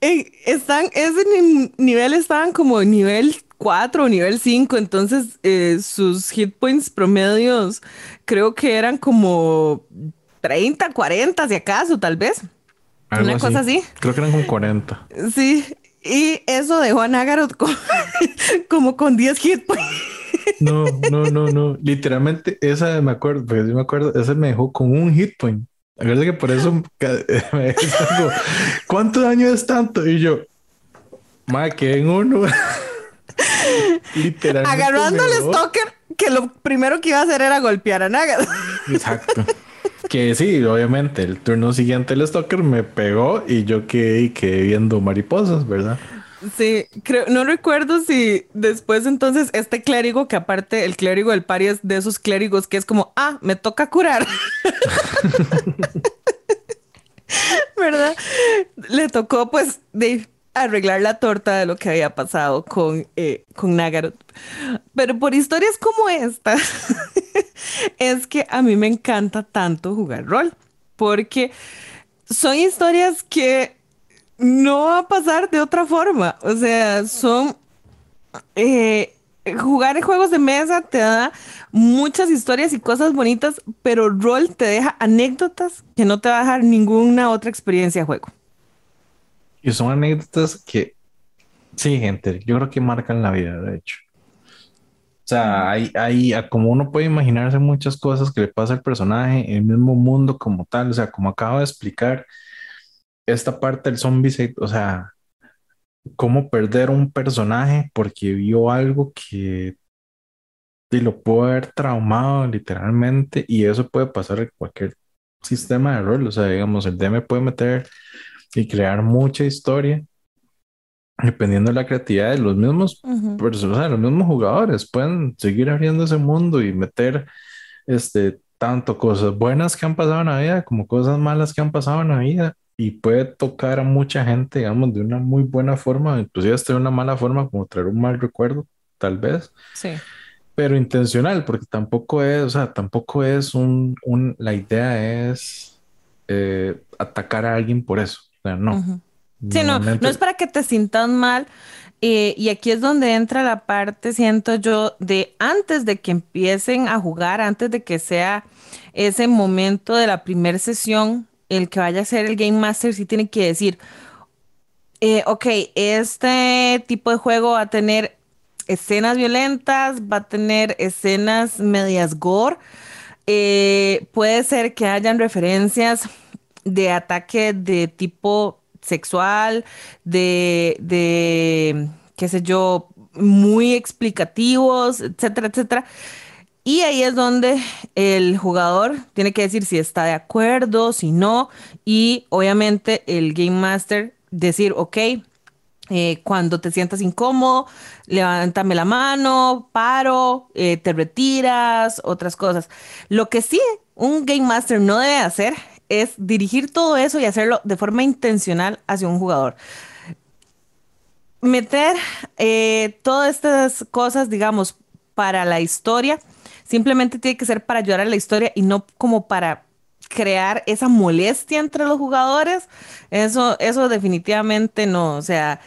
Están, ese nivel estaban como nivel 4 o nivel 5, entonces eh, sus hit points promedios creo que eran como 30, 40, si acaso, tal vez. Una cosa así. Creo que eran como 40. Sí, y eso dejó a Nagaroth como con 10 hit points. No, no, no, no. Literalmente, esa me acuerdo, porque sí me acuerdo, esa me dejó con un hit point. Acuérdate que por eso me ¿cuánto daño es tanto? Y yo, ma, que en uno. Literalmente. Agarrando al Stalker, que lo primero que iba a hacer era golpear a Nagaroth. Exacto. Que sí, obviamente, el turno siguiente el Stalker me pegó y yo quedé, quedé viendo mariposas, ¿verdad? Sí, creo, no recuerdo si después entonces este clérigo, que aparte el clérigo del pari es de esos clérigos que es como, ah, me toca curar. ¿Verdad? Le tocó pues de arreglar la torta de lo que había pasado con, eh, con Nagaroth. Pero por historias como esta, es que a mí me encanta tanto jugar rol, porque son historias que no va a pasar de otra forma. O sea, son... Eh, jugar en juegos de mesa te da muchas historias y cosas bonitas, pero rol te deja anécdotas que no te va a dejar ninguna otra experiencia de juego. Y son anécdotas que, sí, gente, yo creo que marcan la vida, de hecho. O sea, hay, hay, como uno puede imaginarse muchas cosas que le pasa al personaje el mismo mundo como tal, o sea, como acabo de explicar, esta parte del zombie, o sea, cómo perder un personaje porque vio algo que lo puede haber traumado literalmente y eso puede pasar en cualquier sistema de rol, o sea, digamos, el DM puede meter y crear mucha historia dependiendo de la creatividad de los mismos los mismos jugadores pueden seguir abriendo ese mundo y meter este tanto cosas buenas que han pasado en la vida como cosas malas que han pasado en la vida y puede tocar a mucha gente, digamos, de una muy buena forma, inclusive hasta de una mala forma, como traer un mal recuerdo, tal vez. Sí. Pero intencional, porque tampoco es, o sea, tampoco es un, un la idea es eh, atacar a alguien por eso no. Sí, no, no es para que te sientas mal. Eh, y aquí es donde entra la parte, siento yo, de antes de que empiecen a jugar, antes de que sea ese momento de la primera sesión, el que vaya a ser el Game Master sí tiene que decir, eh, ok, este tipo de juego va a tener escenas violentas, va a tener escenas medias gore, eh, puede ser que hayan referencias de ataque de tipo sexual, de, de qué sé yo, muy explicativos, etcétera, etcétera. Y ahí es donde el jugador tiene que decir si está de acuerdo, si no, y obviamente el Game Master decir, ok, eh, cuando te sientas incómodo, levántame la mano, paro, eh, te retiras, otras cosas. Lo que sí un Game Master no debe hacer es dirigir todo eso y hacerlo de forma intencional hacia un jugador. Meter eh, todas estas cosas, digamos, para la historia Simplemente tiene que ser para ayudar a la historia y no como para crear esa molestia entre los jugadores. Eso, eso definitivamente no. O sea,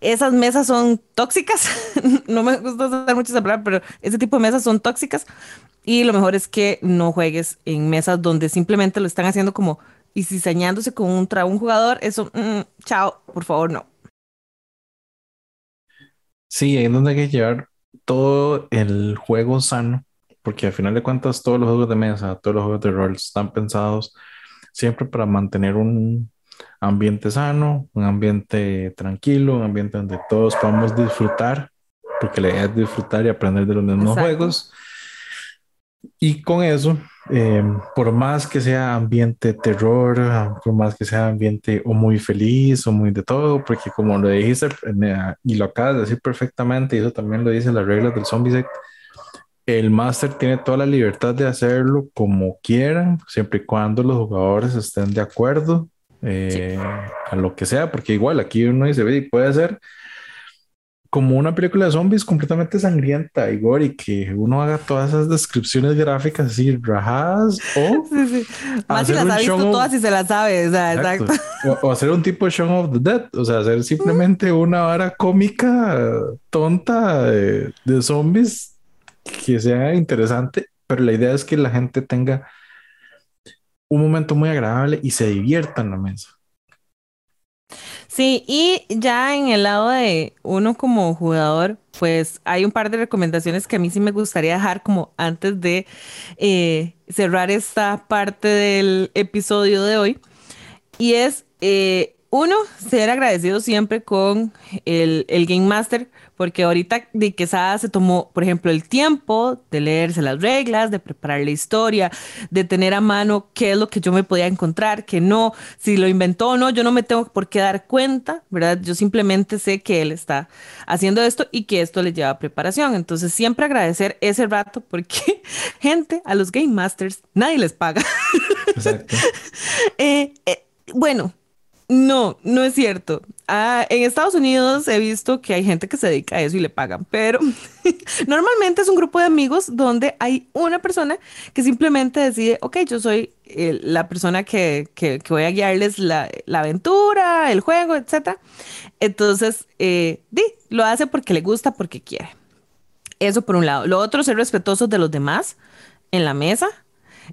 esas mesas son tóxicas. no me gusta usar mucho esa palabra, pero ese tipo de mesas son tóxicas. Y lo mejor es que no juegues en mesas donde simplemente lo están haciendo como y cizañándose con un, un jugador. Eso, mm, chao, por favor, no. Sí, es donde hay que llevar todo el juego sano porque al final de cuentas todos los juegos de mesa, todos los juegos de rol están pensados siempre para mantener un ambiente sano, un ambiente tranquilo, un ambiente donde todos podamos disfrutar, porque la idea es disfrutar y aprender de los mismos juegos. Y con eso, eh, por más que sea ambiente terror, por más que sea ambiente o muy feliz o muy de todo, porque como lo dijiste eh, y lo acabas de decir perfectamente, y eso también lo dice las reglas del Zombie Set, el máster tiene toda la libertad de hacerlo como quieran, siempre y cuando los jugadores estén de acuerdo eh, a lo que sea, porque igual aquí uno dice, puede ser como una película de zombies completamente sangrienta y gore que uno haga todas esas descripciones gráficas así rajadas o más si las ha visto todas y se las sabe, o, sea, exacto. O, hacer un tipo de Shaun of the Dead, o sea, hacer simplemente una vara cómica tonta de zombies que sea interesante, pero la idea es que la gente tenga un momento muy agradable y se divierta en la mesa. Sí, y ya en el lado de uno como jugador, pues hay un par de recomendaciones que a mí sí me gustaría dejar como antes de eh, cerrar esta parte del episodio de hoy. Y es, eh, uno, ser agradecido siempre con el, el Game Master porque ahorita de Quesada se tomó, por ejemplo, el tiempo de leerse las reglas, de preparar la historia, de tener a mano qué es lo que yo me podía encontrar, que no, si lo inventó o no, yo no me tengo por qué dar cuenta, ¿verdad? Yo simplemente sé que él está haciendo esto y que esto le lleva preparación. Entonces, siempre agradecer ese rato porque, gente, a los Game Masters nadie les paga. Exacto. Eh, eh, bueno, no, no es cierto. Ah, en Estados Unidos he visto que hay gente que se dedica a eso y le pagan, pero normalmente es un grupo de amigos donde hay una persona que simplemente decide, ok, yo soy eh, la persona que, que, voy a guiarles la, aventura, el juego, etc. Entonces, eh, di, lo hace porque le gusta, porque quiere. Eso por un lado. Lo otro, ser respetuosos de los demás en la mesa.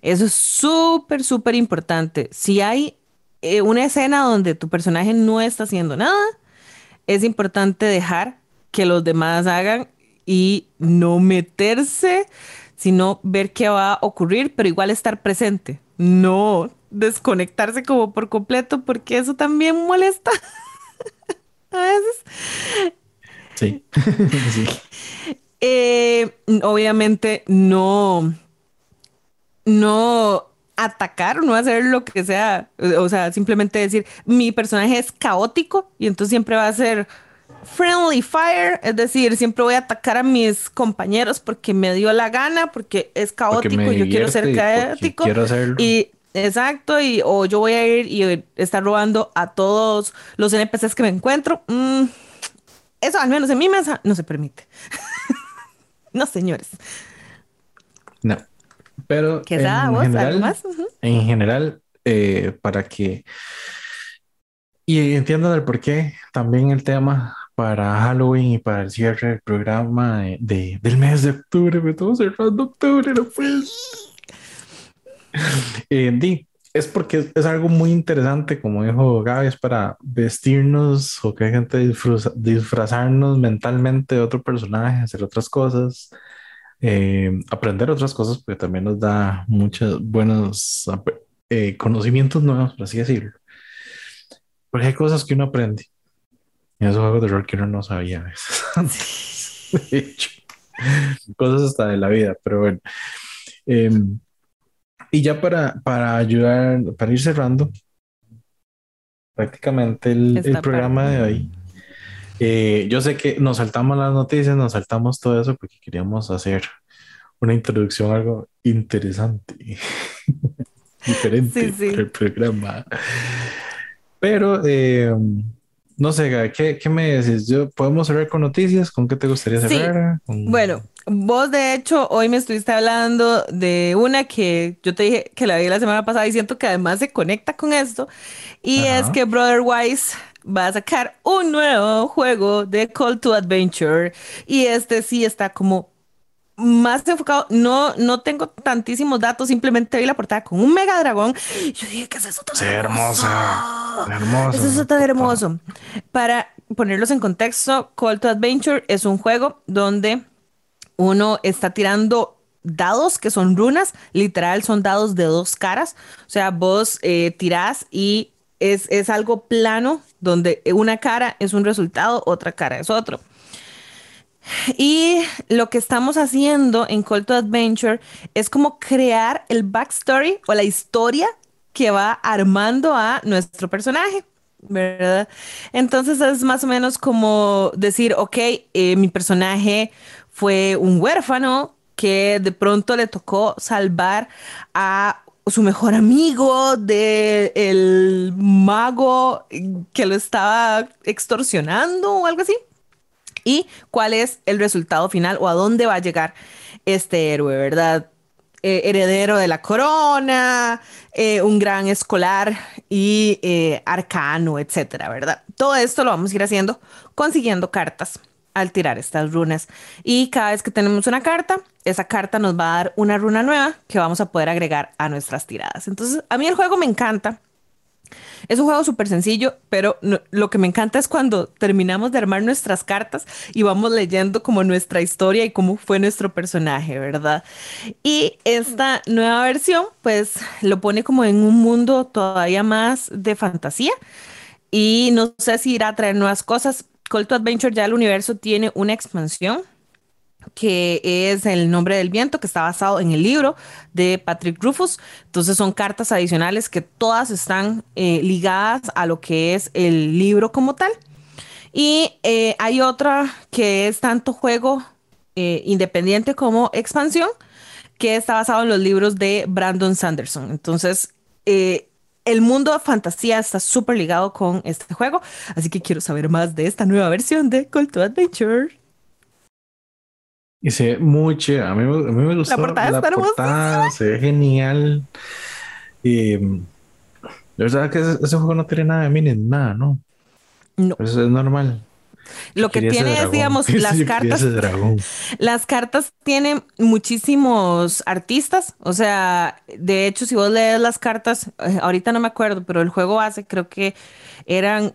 Eso es súper, súper importante. Si hay eh, una escena donde tu personaje no está haciendo nada, es importante dejar que los demás hagan y no meterse, sino ver qué va a ocurrir, pero igual estar presente, no desconectarse como por completo, porque eso también molesta a veces. Sí. sí. Eh, obviamente no, no atacar, no hacer lo que sea, o sea, simplemente decir, mi personaje es caótico y entonces siempre va a ser friendly fire, es decir, siempre voy a atacar a mis compañeros porque me dio la gana, porque es caótico y yo quiero ser caótico. Y exacto, y o yo voy a ir y estar robando a todos los NPCs que me encuentro. Mm, eso al menos en mi mesa no se permite. no, señores. No. Pero en, general, en general, eh, para que... Y entiendan el por qué también el tema para Halloween y para el cierre del programa de, del mes de octubre, me todo cerrando octubre, no pues. eh, es porque es algo muy interesante, como dijo Gaby, es para vestirnos o que hay gente disfrazarnos mentalmente de otro personaje, hacer otras cosas. Eh, aprender otras cosas, porque también nos da muchos buenos eh, conocimientos nuevos, por así decirlo. Porque hay cosas que uno aprende. En esos juegos de rol que uno no sabía de hecho, cosas hasta de la vida, pero bueno. Em, y ya para, para ayudar, para ir cerrando, prácticamente el, programa de hoy. Eh, yo sé que nos saltamos las noticias, nos saltamos todo eso porque queríamos hacer una introducción algo interesante, diferente para el programa. Pero, eh, no sé, ¿qué, ¿qué, me decís? Yo, ¿Podemos cerrar con noticias? ¿Con qué te gustaría cerrar? Bueno, vos de hecho hoy me estuviste hablando de una que yo te dije que la vi la semana pasada y siento que además se conecta con esto. Y es que Brother Wise va a sacar un nuevo juego de Call to Adventure. Y este sí está como más enfocado, no, no tengo tantísimos datos, simplemente vi la portada con un mega dragón. Yo dije, ¿qué es eso tan sí, hermosa? Hermoso. Es eso tan hermoso. Para ponerlos en contexto, Call to Adventure es un juego donde uno está tirando dados que son runas, literal son dados de dos caras. O sea, vos eh, tirás y es, es algo plano donde una cara es un resultado, otra cara es otro. Y lo que estamos haciendo en Call to Adventure es como crear el backstory o la historia que va armando a nuestro personaje. ¿Verdad? Entonces es más o menos como decir, ok, eh, mi personaje fue un huérfano que de pronto le tocó salvar a su mejor amigo del el mago que lo estaba extorsionando o algo así y cuál es el resultado final o a dónde va a llegar este héroe, ¿verdad? Eh, heredero de la corona, eh, un gran escolar y eh, arcano, etcétera, ¿verdad? Todo esto lo vamos a ir haciendo consiguiendo cartas al tirar estas runas. Y cada vez que tenemos una carta, esa carta nos va a dar una runa nueva que vamos a poder agregar a nuestras tiradas. Entonces, a mí el juego me encanta es un juego súper sencillo, pero lo que me encanta es cuando terminamos de armar nuestras cartas y vamos leyendo como nuestra historia y cómo fue nuestro personaje, ¿verdad? Y esta nueva versión, pues lo pone como en un mundo todavía más de fantasía y no sé si irá a traer nuevas cosas. Call to Adventure ya el universo tiene una expansión que es El nombre del viento, que está basado en el libro de Patrick Rufus. Entonces son cartas adicionales que todas están eh, ligadas a lo que es el libro como tal. Y eh, hay otra que es tanto juego eh, independiente como expansión, que está basado en los libros de Brandon Sanderson. Entonces, el mundo de fantasía está súper ligado con este juego, así que quiero saber más de esta nueva versión de Call to Adventure. Y se ve muy chido. A mí, a mí me gustó. La portada, la portada se ve genial. Y la verdad que ese, juego no tiene nada de mini, nada, ¿no? No. Eso es normal. Lo que tiene es, digamos, las cartas. Las cartas tienen muchísimos artistas. O sea, de hecho, si vos lees las cartas, eh, ahorita no me acuerdo, pero el juego hace, creo que eran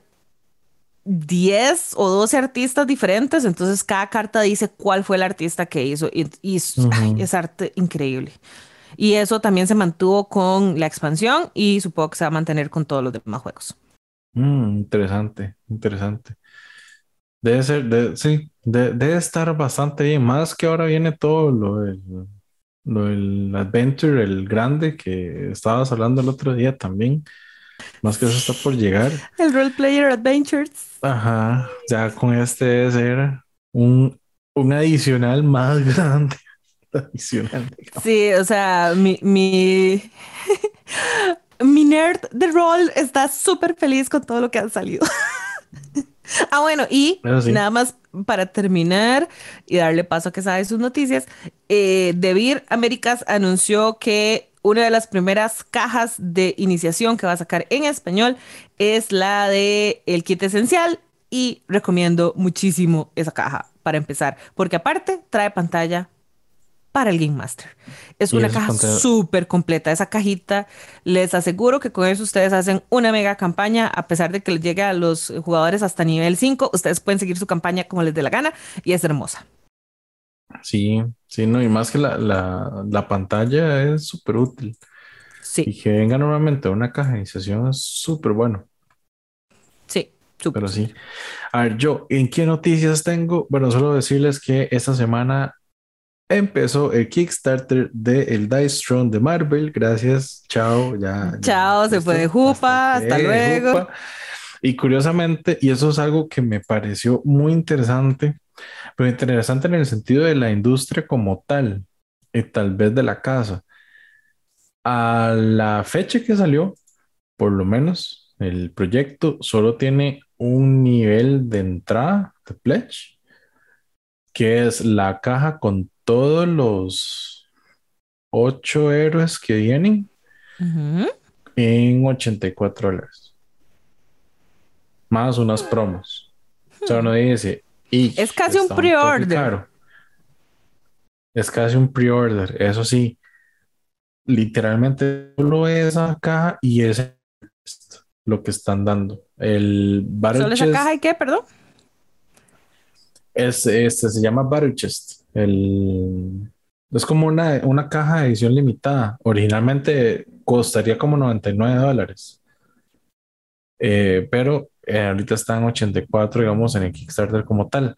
10 o 12 artistas diferentes, entonces cada carta dice cuál fue el artista que hizo y, es, arte increíble. Y eso también se mantuvo con la expansión y supongo que se va a mantener con todos los demás juegos. Mm, interesante, interesante. Debe ser, sí, debe estar bastante bien, más que ahora viene todo lo del, lo del Adventure, el grande que estabas hablando el otro día también. Más que eso está por llegar. El Role Player Adventures. Ajá, ya con este debe ser un, un adicional más grande. adicional. Sí, o sea, mi, mi, mi nerd de rol está súper feliz con todo lo que ha salido. ah, bueno, y nada más para terminar y darle paso a que sabe sus noticias, eh, Devir Américas anunció que una de las primeras cajas de iniciación que va a sacar en español es la de el kit esencial y recomiendo muchísimo esa caja para empezar, porque aparte trae pantalla para el Game Master. Es una caja súper completa. Esa cajita, les aseguro que con eso ustedes hacen una mega campaña, a pesar de que les llegue a los jugadores hasta nivel 5, ustedes pueden seguir su campaña como les dé la gana y es hermosa. Sí, sí, no, y más que la, la, la pantalla es súper útil. Sí. Y que venga normalmente una caja de iniciación es súper bueno. Sí, Pero sí. A ver, yo, ¿en qué noticias tengo? Bueno, solo decirles que esta semana empezó el Kickstarter de el Dice Throne de Marvel. Gracias. Chao. Ya. Chao, se fue de Jupa. Hasta, luego. Y curiosamente, y eso es algo que me pareció muy interesante, pero interesante en el sentido de la industria como tal, y tal vez de la casa. A la fecha que salió, por lo menos, el proyecto solo tiene un nivel de entrada de pledge, que es la caja con todos los ocho héroes que vienen en 84 dólares. Más unas promos. O sea, uno dice, es casi un pre-order. Es casi un pre-order, eso sí literalmente solo esa caja y es lo que están dando. El Battle ¿Solo esa caja y qué, perdón? Es, este se llama Battle Chest. El, es como una, una caja de edición limitada. Originalmente costaría como 99 dólares. Eh, pero eh, ahorita están 84, digamos, en el Kickstarter como tal.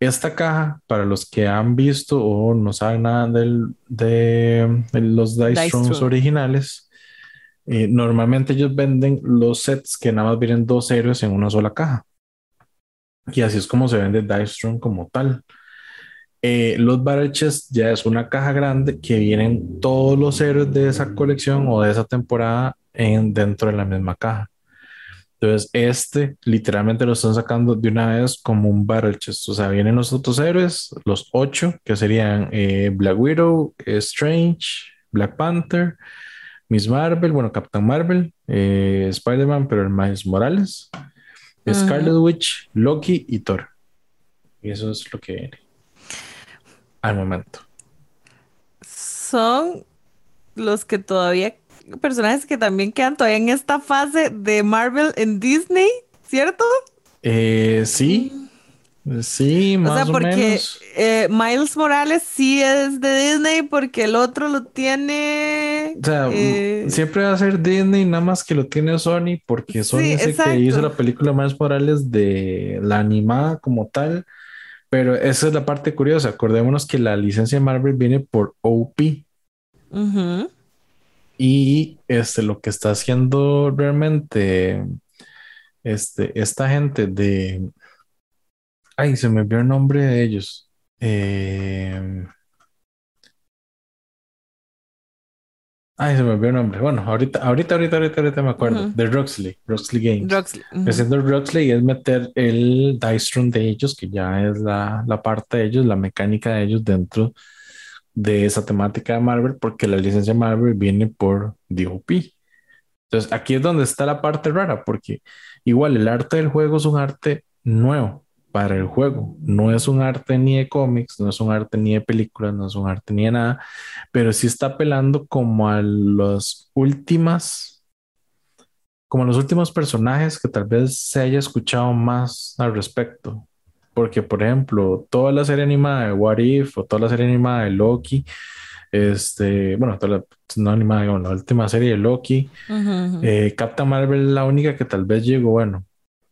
Esta caja, para los que han visto o no saben nada del, de, los Dice, Dice originales, eh, normalmente ellos venden los sets que nada más vienen dos héroes en una sola caja. Y así es como se vende Throne como tal. Eh, los Battle Chest ya es una caja grande que vienen todos los héroes de esa colección o de esa temporada en, dentro de la misma caja. Entonces, este literalmente lo están sacando de una vez como un Battle Chest. O sea, vienen los otros héroes, los ocho, que serían eh, Black Widow, Strange, Black Panther, Miss Marvel, bueno, Captain Marvel, eh, Spider-Man, pero el Miles Morales, Scarlet Witch, Loki y Thor. Y eso es lo que viene al momento. Son los que todavía personajes que también quedan todavía en esta fase de Marvel en Disney, ¿cierto? Eh, sí. Sí, más o, sea, porque eh, Miles Morales sí es de Disney porque el otro lo tiene. O sea, eh, siempre va a ser Disney, nada más que lo tiene Sony, porque Sony es el que hizo la película Miles Morales de la animada como tal. Pero esa es la parte curiosa. Acordémonos que la licencia de Marvel viene por OP. Y este, lo que está haciendo realmente este, esta gente de... Ay, se me vio el nombre de ellos. Eh, Ay, se me olvidó el nombre. Bueno, ahorita, ahorita, ahorita, ahorita, ahorita me acuerdo. De Roxley, Roxley Games. Roxley. Haciendo Roxley es meter el Dice Room de ellos, que ya es la, la, parte de ellos, la mecánica de ellos dentro de esa temática de Marvel porque la licencia Marvel viene por DOP. Entonces aquí es donde está la parte rara porque igual el arte del juego es un arte nuevo para el juego. No es un arte ni de cómics, no es un arte ni de películas, no es un arte ni de nada, pero sí está apelando como a las últimas, como a los últimos personajes que tal vez se haya escuchado más al respecto. Porque, por ejemplo, toda la serie animada de What If o toda la serie animada de Loki, este, bueno, toda la, no animada, la última serie de Loki, eh, Captain Marvel, la única que tal vez llegó, bueno,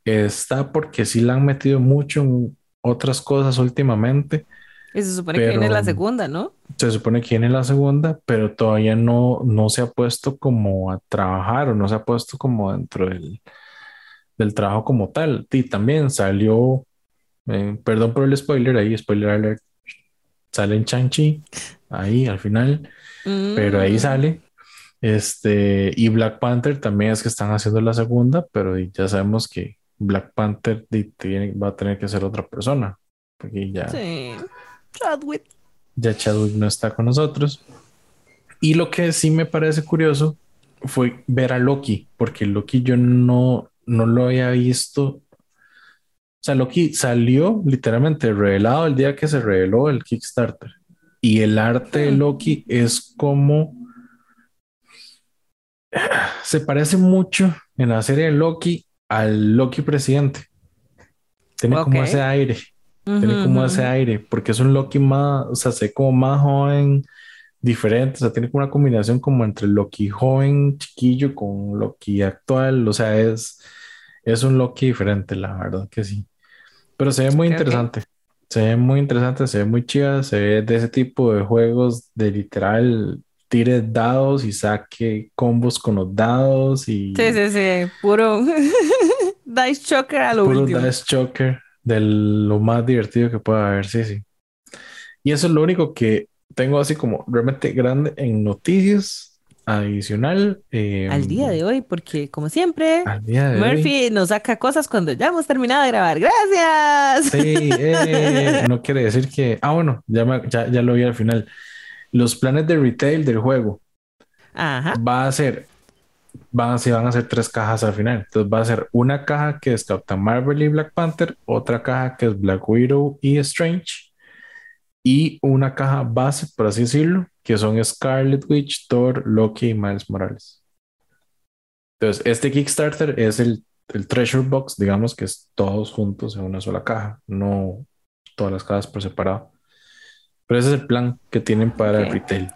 está porque sí la han metido mucho en otras cosas últimamente. Y se supone que viene la segunda, ¿no? Se supone que viene la segunda, pero todavía no, no se ha puesto como a trabajar o no se ha puesto como dentro del, del trabajo como tal. Y también salió eh, perdón por el spoiler, ahí, spoiler alert, sale en Chang-Chi, ahí al final, pero ahí mm. sale. Este, y Black Panther también es que están haciendo la segunda, pero ya sabemos que Black Panther va a tener que ser otra persona, porque ya. Sí, Chadwick. Ya Chadwick no está con nosotros. Y lo que sí me parece curioso fue ver a Loki, porque Loki yo no, no lo había visto sea, Loki salió literalmente revelado el día que se reveló el Kickstarter. Y el arte de Loki es como... Se parece mucho en la serie de Loki al Loki presidente. Tiene como ese aire. Tiene como ese aire, porque es un Loki más, o sea, se como más joven, diferente, o sea, tiene como una combinación como entre Loki joven, chiquillo, con Loki actual, o sea, es, es un Loki diferente, la verdad que sí. Pero se ve muy interesante. Se ve muy interesante, se ve muy chida, se ve de ese tipo de juegos de literal tire dados y saque combos con los dados y... Sí, sí, sí, puro Dice Choker a lo puro Dice Choker de lo más divertido que pueda haber, sí, sí. Y eso es lo único que tengo así como realmente grande en noticias adicional. Em, al día de hoy, porque como siempre, Murphy nos saca cosas cuando ya hemos terminado de grabar. Gracias. Sí, eh, no quiere decir que... Ah, bueno, ya, ya, ya lo vi al final los planes de retail del juego. Va a ser, van a, van a ser tres cajas al final. Entonces va a ser una caja que es Captain Marvel y Black Panther, otra caja que es Black Widow y Strange, y una caja base, por así decirlo, que son Scarlet Witch, Thor, Loki y Miles Morales. Entonces, este Kickstarter es el, el Treasure Box, digamos que es todos juntos en una sola caja, no todas las cajas por separado. Pero ese es el plan que tienen para el retail.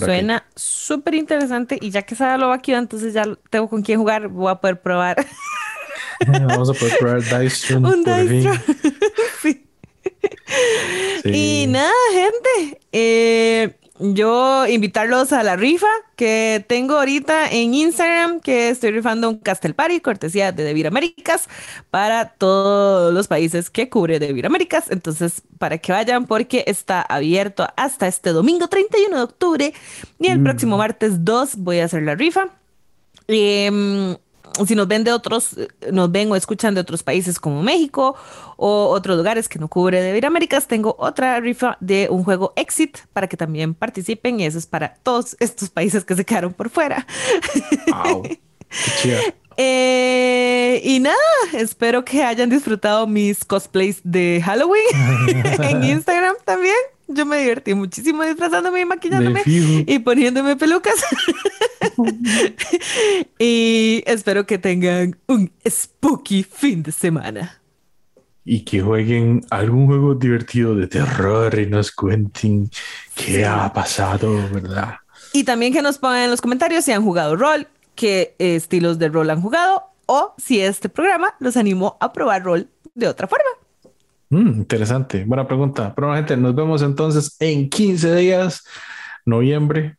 Suena súper interesante y ya que sabe lo vaquio, entonces ya tengo con quién jugar, voy a poder probar. Vamos a poder probar Dice Un Dice sí. Y nada, gente. Eh, yo invitarlos a la rifa que tengo ahorita en Instagram, que estoy rifando un Castel Party, cortesía de Devir Américas, para todos los países que cubre Devir Américas. Entonces, para que vayan, porque está abierto hasta este domingo 31 de octubre y el próximo mm. martes 2 voy a hacer la rifa. Eh, si nos ven de otros, nos ven o escuchan de otros países como México o otros lugares que no cubre de Américas, tengo otra rifa de un juego Exit para que también participen y eso es para todos estos países que se quedaron por fuera. Wow. Eh, y nada, espero que hayan disfrutado mis cosplays de Halloween en Instagram también. Yo me divertí muchísimo disfrazándome y maquillándome y poniéndome pelucas. y espero que tengan un spooky fin de semana. Y que jueguen algún juego divertido de terror y nos cuenten qué ha pasado, ¿verdad? Y también que nos pongan en los comentarios si han jugado rol, qué estilos de rol han jugado o si este programa los animó a probar rol de otra forma. Mm, interesante, buena pregunta. Pero gente, nos vemos entonces en 15 días, noviembre.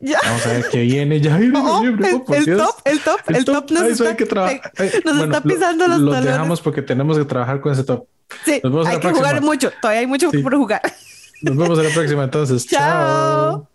Ya. Vamos a ver qué viene ya. Oh, noviembre, el, oh, el top, el top, el, top, nos, está, que nos está pisando los Lo dejamos porque tenemos que trabajar con ese top. Sí, hay que jugar mucho. Todavía hay mucho por jugar. Nos vemos en la próxima entonces. Chao.